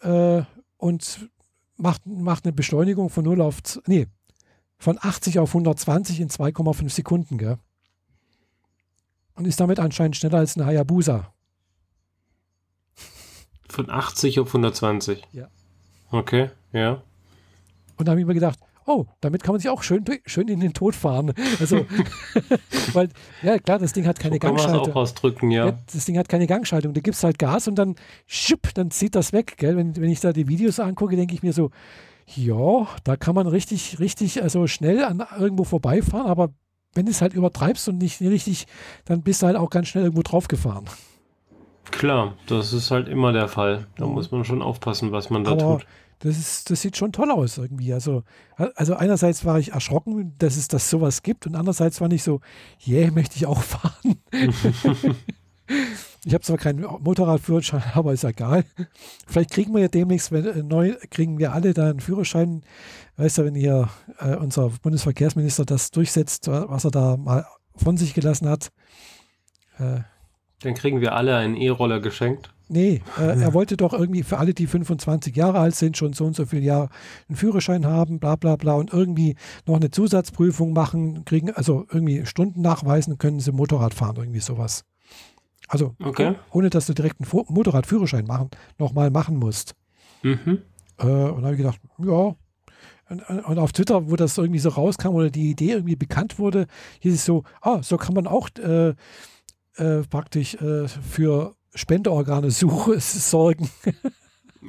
äh, und macht, macht eine Beschleunigung von 0 auf, nee, von 80 auf 120 in 2,5 Sekunden, gell? Und ist damit anscheinend schneller als ein Hayabusa. Von 80 auf 120? Ja. Okay, ja. Und da habe ich mir gedacht, oh, damit kann man sich auch schön, schön in den Tod fahren. Also, weil, ja klar, das Ding hat keine so kann Gangschaltung. Auch ausdrücken, ja. ja. Das Ding hat keine Gangschaltung. Da gibst halt Gas und dann schipp, dann zieht das weg. Gell? Wenn, wenn ich da die Videos angucke, denke ich mir so, ja, da kann man richtig, richtig, also schnell an irgendwo vorbeifahren, aber wenn du es halt übertreibst und nicht richtig, dann bist du halt auch ganz schnell irgendwo draufgefahren. Klar, das ist halt immer der Fall. Da ja. muss man schon aufpassen, was man da Aber tut. Das, ist, das sieht schon toll aus irgendwie. Also, also einerseits war ich erschrocken, dass es das sowas gibt und andererseits war ich so, yeah, möchte ich auch fahren. ich habe zwar keinen Motorradführerschein, aber ist egal. Vielleicht kriegen wir ja demnächst, wenn, äh, neu kriegen wir alle da einen Führerschein weißt du, wenn hier äh, unser Bundesverkehrsminister das durchsetzt, was er da mal von sich gelassen hat. Äh, Dann kriegen wir alle einen E-Roller geschenkt. Nee, äh, er wollte doch irgendwie für alle, die 25 Jahre alt sind, schon so und so viele Jahre einen Führerschein haben, bla bla bla und irgendwie noch eine Zusatzprüfung machen, kriegen, also irgendwie Stunden nachweisen, können sie Motorrad fahren, irgendwie sowas. Also okay. ohne dass du direkt einen Motorradführerschein machen, nochmal machen musst. Mhm. Äh, und da habe ich gedacht, ja. Und, und, auf Twitter, wo das irgendwie so rauskam oder die Idee irgendwie bekannt wurde, hieß es so, ah, so kann man auch äh, äh, praktisch äh, für Spendeorgane suche, sorgen.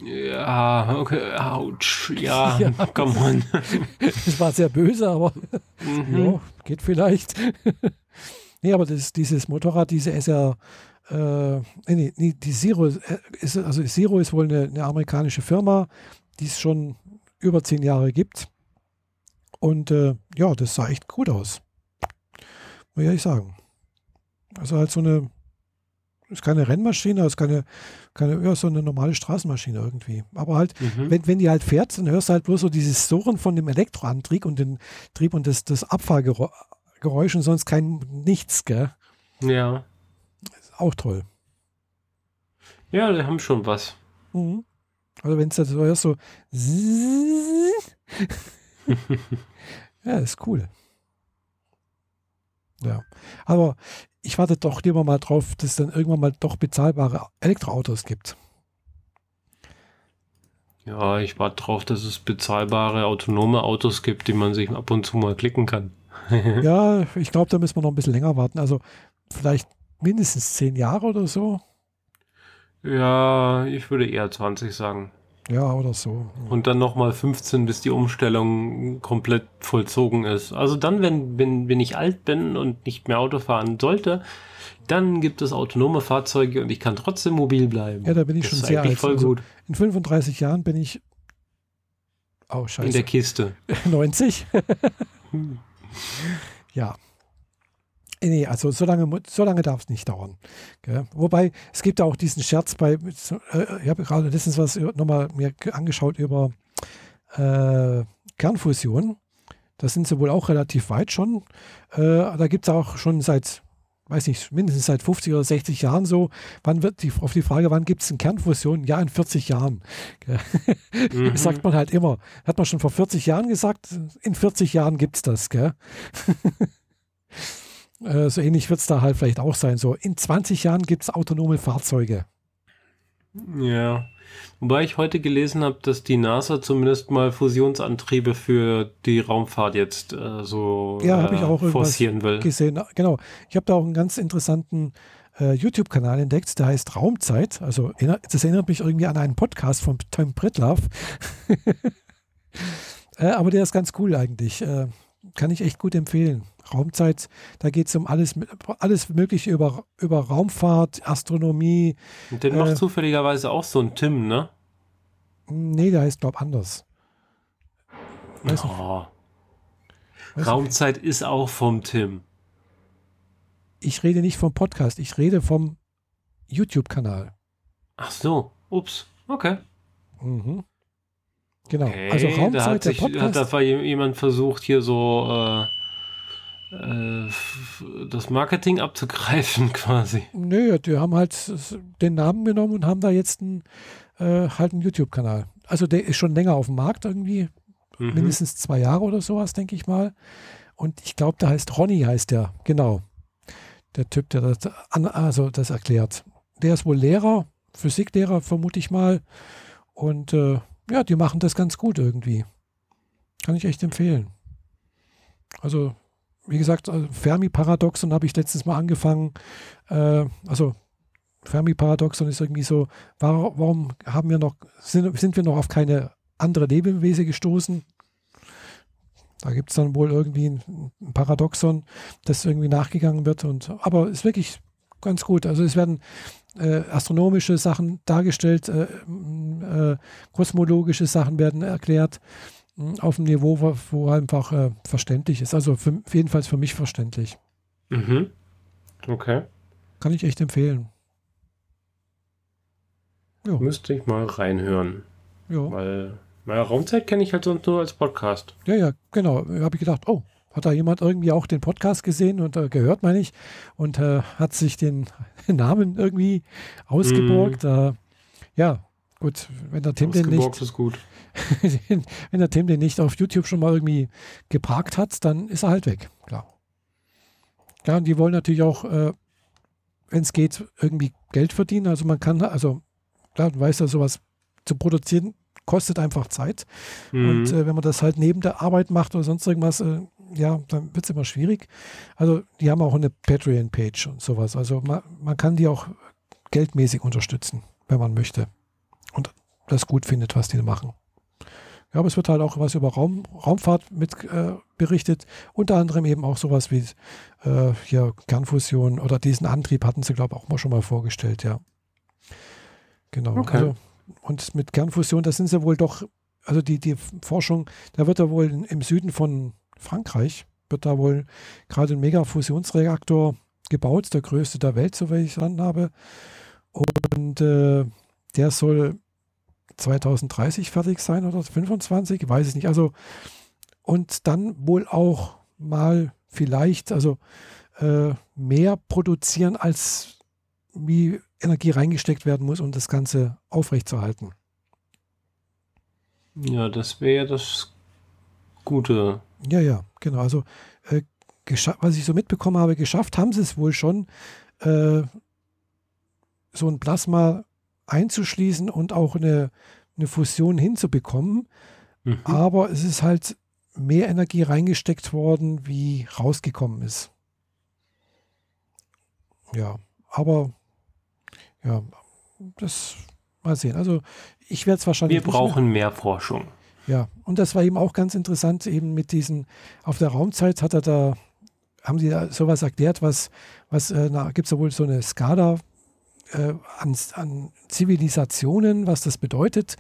Ja, okay, ouch, ja, ja. come on. Das war sehr böse, aber mhm. ja, geht vielleicht. Nee, aber das, dieses Motorrad, diese SR, äh, nee, nee, die Zero, ist, also Zero ist wohl eine, eine amerikanische Firma, die es schon über zehn Jahre gibt. Und äh, ja, das sah echt gut aus. Muss ich ehrlich sagen. Also halt so eine ist keine Rennmaschine, ist keine, keine ja, so eine normale Straßenmaschine irgendwie. Aber halt, mhm. wenn, wenn die halt fährt, dann hörst du halt bloß so dieses Surren von dem Elektroantrieb und den Trieb und das, das Abfahrgeräusch und sonst kein nichts, gell? Ja. Ist auch toll. Ja, die haben schon was. Mhm. Also wenn es so hörst, so ja, ist cool. Ja. Aber ich warte doch lieber mal drauf, dass es dann irgendwann mal doch bezahlbare Elektroautos gibt. Ja, ich warte drauf, dass es bezahlbare autonome Autos gibt, die man sich ab und zu mal klicken kann. Ja, ich glaube, da müssen wir noch ein bisschen länger warten. Also vielleicht mindestens zehn Jahre oder so. Ja, ich würde eher 20 sagen. Ja, oder so. Und dann nochmal 15, bis die Umstellung komplett vollzogen ist. Also dann, wenn, wenn, wenn ich alt bin und nicht mehr Auto fahren sollte, dann gibt es autonome Fahrzeuge und ich kann trotzdem mobil bleiben. Ja, da bin ich das schon sehr alt. Voll also gut. In 35 Jahren bin ich. Oh, scheiße. In der Kiste. 90. ja. Nee, also so lange, so lange darf es nicht dauern. Gell? Wobei, es gibt auch diesen Scherz bei, äh, ich habe gerade letztens was nochmal mir angeschaut über äh, Kernfusion. Da sind sie wohl auch relativ weit schon. Äh, da gibt es auch schon seit, weiß nicht, mindestens seit 50 oder 60 Jahren so, wann wird die, auf die Frage, wann gibt es eine Kernfusion? Ja, in 40 Jahren. Mhm. Das sagt man halt immer. Hat man schon vor 40 Jahren gesagt, in 40 Jahren gibt es das. Gell? Äh, so ähnlich wird es da halt vielleicht auch sein. So in 20 Jahren gibt es autonome Fahrzeuge. Ja. Wobei ich heute gelesen habe, dass die NASA zumindest mal Fusionsantriebe für die Raumfahrt jetzt äh, so ja, ich auch äh, forcieren will. Gesehen. Genau. Ich habe da auch einen ganz interessanten äh, YouTube-Kanal entdeckt, der heißt Raumzeit. Also das erinnert mich irgendwie an einen Podcast von Tom Pritlaff. Äh, aber der ist ganz cool eigentlich. Kann ich echt gut empfehlen. Raumzeit, da geht es um alles, alles Mögliche über, über Raumfahrt, Astronomie. Und den äh, macht zufälligerweise auch so ein Tim, ne? Nee, der heißt, glaube anders. Weiß oh. Weiß Raumzeit nicht. ist auch vom Tim. Ich rede nicht vom Podcast, ich rede vom YouTube-Kanal. Ach so, ups, okay. Mhm. Genau, okay, also Raumzeit, da hat, sich, hat da jemand versucht, hier so äh, äh, das Marketing abzugreifen quasi. Nö, die haben halt den Namen genommen und haben da jetzt einen, äh, halt einen YouTube-Kanal. Also der ist schon länger auf dem Markt irgendwie, mhm. mindestens zwei Jahre oder sowas, denke ich mal. Und ich glaube, der heißt Ronny, heißt der, genau. Der Typ, der das, also das erklärt. Der ist wohl Lehrer, Physiklehrer, vermute ich mal. Und äh, ja, die machen das ganz gut irgendwie. Kann ich echt empfehlen. Also wie gesagt, also Fermi-Paradoxon habe ich letztens mal angefangen. Äh, also Fermi-Paradoxon ist irgendwie so, warum, haben wir noch, sind, sind wir noch auf keine andere Lebewesen gestoßen? Da gibt es dann wohl irgendwie ein, ein Paradoxon, das irgendwie nachgegangen wird. Und, aber ist wirklich ganz gut. Also es werden äh, astronomische Sachen dargestellt, äh, äh, kosmologische Sachen werden erklärt auf dem Niveau, wo, wo einfach äh, verständlich ist. Also für, jedenfalls für mich verständlich. Mhm. Okay. Kann ich echt empfehlen. Jo. Müsste ich mal reinhören. Ja. Weil meine Raumzeit kenne ich halt sonst nur als Podcast. Ja, ja, genau. Da habe ich gedacht, oh, hat da jemand irgendwie auch den Podcast gesehen und äh, gehört, meine ich, und äh, hat sich den Namen irgendwie ausgeborgt. Mm. ja, gut, wenn der Tim den nicht. ist gut. wenn der Tim den nicht auf YouTube schon mal irgendwie geparkt hat, dann ist er halt weg, klar. Ja, und die wollen natürlich auch, äh, wenn es geht, irgendwie Geld verdienen. Also man kann, also klar, du weißt ja, sowas zu produzieren kostet einfach Zeit. Mhm. Und äh, wenn man das halt neben der Arbeit macht oder sonst irgendwas, äh, ja, dann wird es immer schwierig. Also die haben auch eine Patreon-Page und sowas. Also man, man kann die auch geldmäßig unterstützen, wenn man möchte. Das gut findet, was die machen. Ja, aber es wird halt auch was über Raum, Raumfahrt mit äh, berichtet. Unter anderem eben auch sowas wie äh, hier Kernfusion oder diesen Antrieb hatten sie, glaube ich, auch mal schon mal vorgestellt, ja. Genau. Okay. Also, und mit Kernfusion, da sind sie wohl doch, also die, die Forschung, da wird er wohl im Süden von Frankreich, wird da wohl gerade ein Mega-Fusionsreaktor gebaut, der größte der Welt, soweit ich verstanden habe. Und äh, der soll 2030 fertig sein oder 25, ich weiß es nicht. Also und dann wohl auch mal vielleicht, also äh, mehr produzieren, als wie Energie reingesteckt werden muss, um das Ganze aufrechtzuerhalten. Ja, das wäre das Gute. Ja, ja, genau. Also äh, was ich so mitbekommen habe, geschafft haben sie es wohl schon, äh, so ein Plasma einzuschließen und auch eine, eine Fusion hinzubekommen. Mhm. Aber es ist halt mehr Energie reingesteckt worden, wie rausgekommen ist. Ja, aber ja, das mal sehen. Also ich werde es wahrscheinlich. Wir brauchen mehr. mehr Forschung. Ja, und das war eben auch ganz interessant, eben mit diesen, auf der Raumzeit hat er da, haben sie da sowas erklärt, was, was, äh, gibt es da wohl so eine Skala äh, an, an, Zivilisationen, was das bedeutet.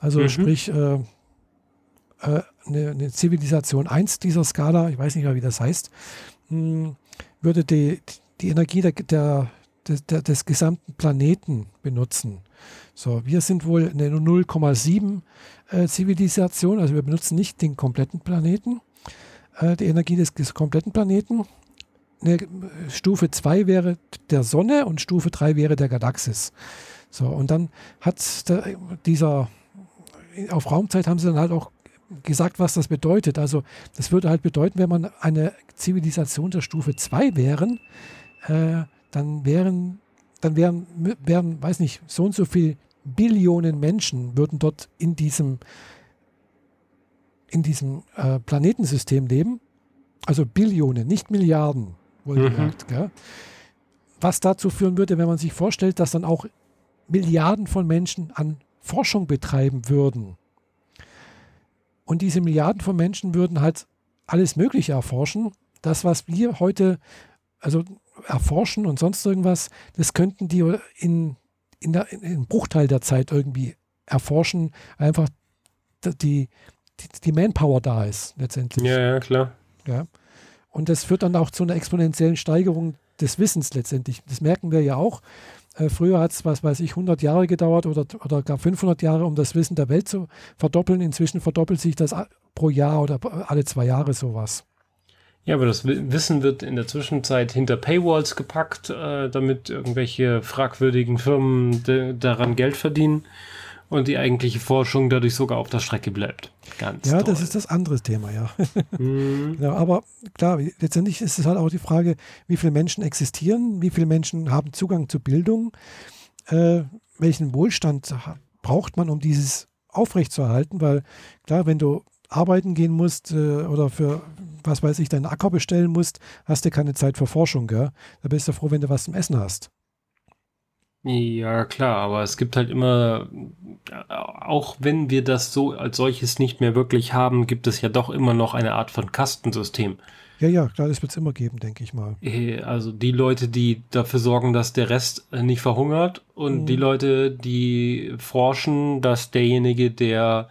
Also mhm. sprich, äh, äh, eine, eine, Zivilisation 1 dieser Skala, ich weiß nicht mehr, wie das heißt, mh, hm, würde die, die Energie der, der, des, der, des gesamten Planeten benutzen. So, wir sind wohl eine 0,7 äh, Zivilisation, also wir benutzen nicht den kompletten Planeten, äh, die Energie des, des kompletten Planeten, eine Stufe 2 wäre der Sonne und Stufe 3 wäre der Galaxis. So, und dann hat der, dieser, auf Raumzeit haben sie dann halt auch gesagt, was das bedeutet. Also, das würde halt bedeuten, wenn man eine Zivilisation der Stufe 2 wären, äh, dann wären, dann wären, wären, weiß nicht, so und so viel Billionen Menschen würden dort in diesem, in diesem äh, Planetensystem leben. Also Billionen, nicht Milliarden wohlgemerkt. Mhm. Was dazu führen würde, wenn man sich vorstellt, dass dann auch Milliarden von Menschen an Forschung betreiben würden. Und diese Milliarden von Menschen würden halt alles Mögliche erforschen. Das, was wir heute also erforschen und sonst irgendwas, das könnten die in, in, der, in einem Bruchteil der Zeit irgendwie erforschen. Einfach die, die, die Manpower da ist letztendlich. Ja, ja, klar. Ja. Und das führt dann auch zu einer exponentiellen Steigerung des Wissens letztendlich. Das merken wir ja auch. Äh, früher hat es, was weiß ich, 100 Jahre gedauert oder, oder gar 500 Jahre, um das Wissen der Welt zu verdoppeln. Inzwischen verdoppelt sich das pro Jahr oder alle zwei Jahre sowas. Ja, aber das Wissen wird in der Zwischenzeit hinter Paywalls gepackt, äh, damit irgendwelche fragwürdigen Firmen daran Geld verdienen und die eigentliche Forschung dadurch sogar auf der Strecke bleibt. Ganz ja, toll. das ist das andere Thema, ja. Mhm. genau, aber klar, letztendlich ist es halt auch die Frage, wie viele Menschen existieren, wie viele Menschen haben Zugang zu Bildung, äh, welchen Wohlstand braucht man, um dieses aufrechtzuerhalten, weil klar, wenn du arbeiten gehen musst äh, oder für, was weiß ich, deinen Acker bestellen musst, hast du keine Zeit für Forschung, gell? Da bist du froh, wenn du was zum Essen hast. Ja, klar, aber es gibt halt immer, auch wenn wir das so als solches nicht mehr wirklich haben, gibt es ja doch immer noch eine Art von Kastensystem. Ja, ja, klar, das wird es immer geben, denke ich mal. Äh, also die Leute, die dafür sorgen, dass der Rest äh, nicht verhungert und mhm. die Leute, die forschen, dass derjenige, der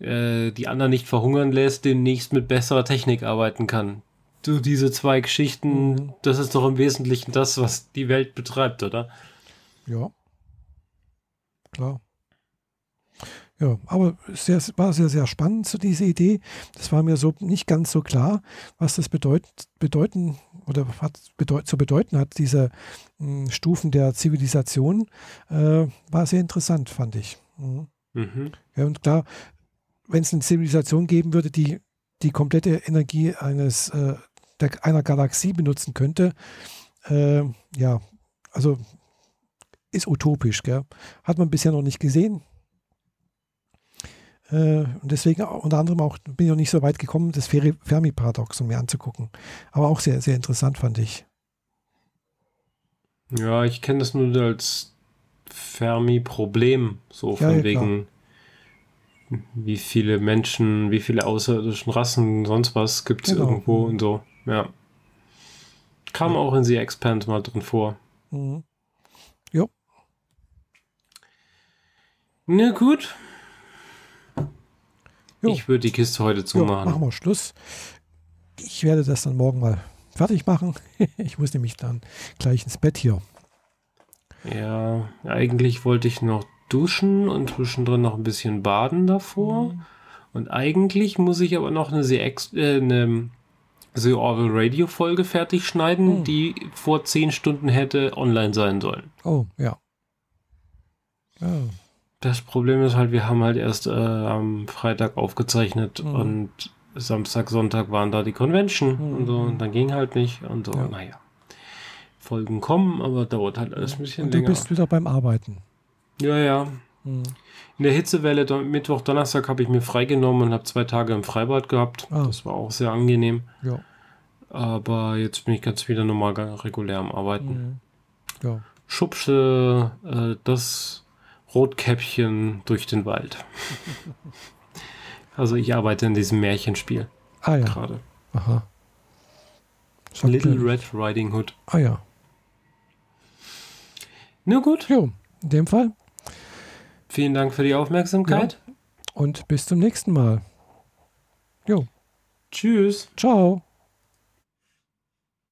äh, die anderen nicht verhungern lässt, demnächst mit besserer Technik arbeiten kann. Du, diese zwei Geschichten, mhm. das ist doch im Wesentlichen das, was die Welt betreibt, oder? Ja. Klar. Ja, aber es war sehr, sehr spannend, so diese Idee. Das war mir so nicht ganz so klar, was das bedeut, bedeuten oder hat bedeut, zu bedeuten hat, diese mh, hm, Stufen der Zivilisation. Äh, war sehr interessant, fand ich. Mhm. Mhm. Ja, und klar, wenn es eine Zivilisation geben würde, die die komplette Energie eines äh, der, einer Galaxie benutzen könnte, äh, ja, also ist utopisch, gell? Hat man bisher noch nicht gesehen. Äh, und deswegen unter anderem auch bin ich noch nicht so weit gekommen, das Fermi-Paradoxon mir anzugucken. Aber auch sehr, sehr interessant fand ich. Ja, ich kenne das nur als Fermi-Problem, so von ja, wegen, wie viele Menschen, wie viele außerirdischen Rassen, sonst was gibt es genau. irgendwo und so. Ja. Kam ja. auch in The Expanse mal drin vor. Mhm. Jo. Na gut. Jo. Ich würde die Kiste heute zumachen. Jo, machen wir Schluss. Ich werde das dann morgen mal fertig machen. ich muss nämlich dann gleich ins Bett hier. Ja, eigentlich wollte ich noch duschen und zwischendrin noch ein bisschen baden davor. Mhm. Und eigentlich muss ich aber noch eine, CX, äh, eine The Orville Radio Folge fertig schneiden, mhm. die vor zehn Stunden hätte online sein sollen. Oh, ja. ja. Das Problem ist halt, wir haben halt erst äh, am Freitag aufgezeichnet mhm. und Samstag, Sonntag waren da die Convention mhm. und so und dann ging halt nicht und so, ja. naja. Folgen kommen, aber dauert halt alles ein bisschen und du länger. Du bist wieder beim Arbeiten. Ja, ja. Mhm. In der Hitzewelle, Mittwoch, Donnerstag habe ich mir freigenommen und habe zwei Tage im Freibad gehabt. Ah. Das war auch sehr angenehm. Ja. Aber jetzt bin ich ganz wieder normal regulär am Arbeiten. Mhm. Ja. Schubse äh, das Rotkäppchen durch den Wald. also ich arbeite in diesem Märchenspiel. Ah ja. Gerade. Aha. Little Red Riding Hood. Ah ja. Na gut. Jo, in dem Fall. Vielen Dank für die Aufmerksamkeit. Ja. Und bis zum nächsten Mal. Jo. Tschüss. Ciao.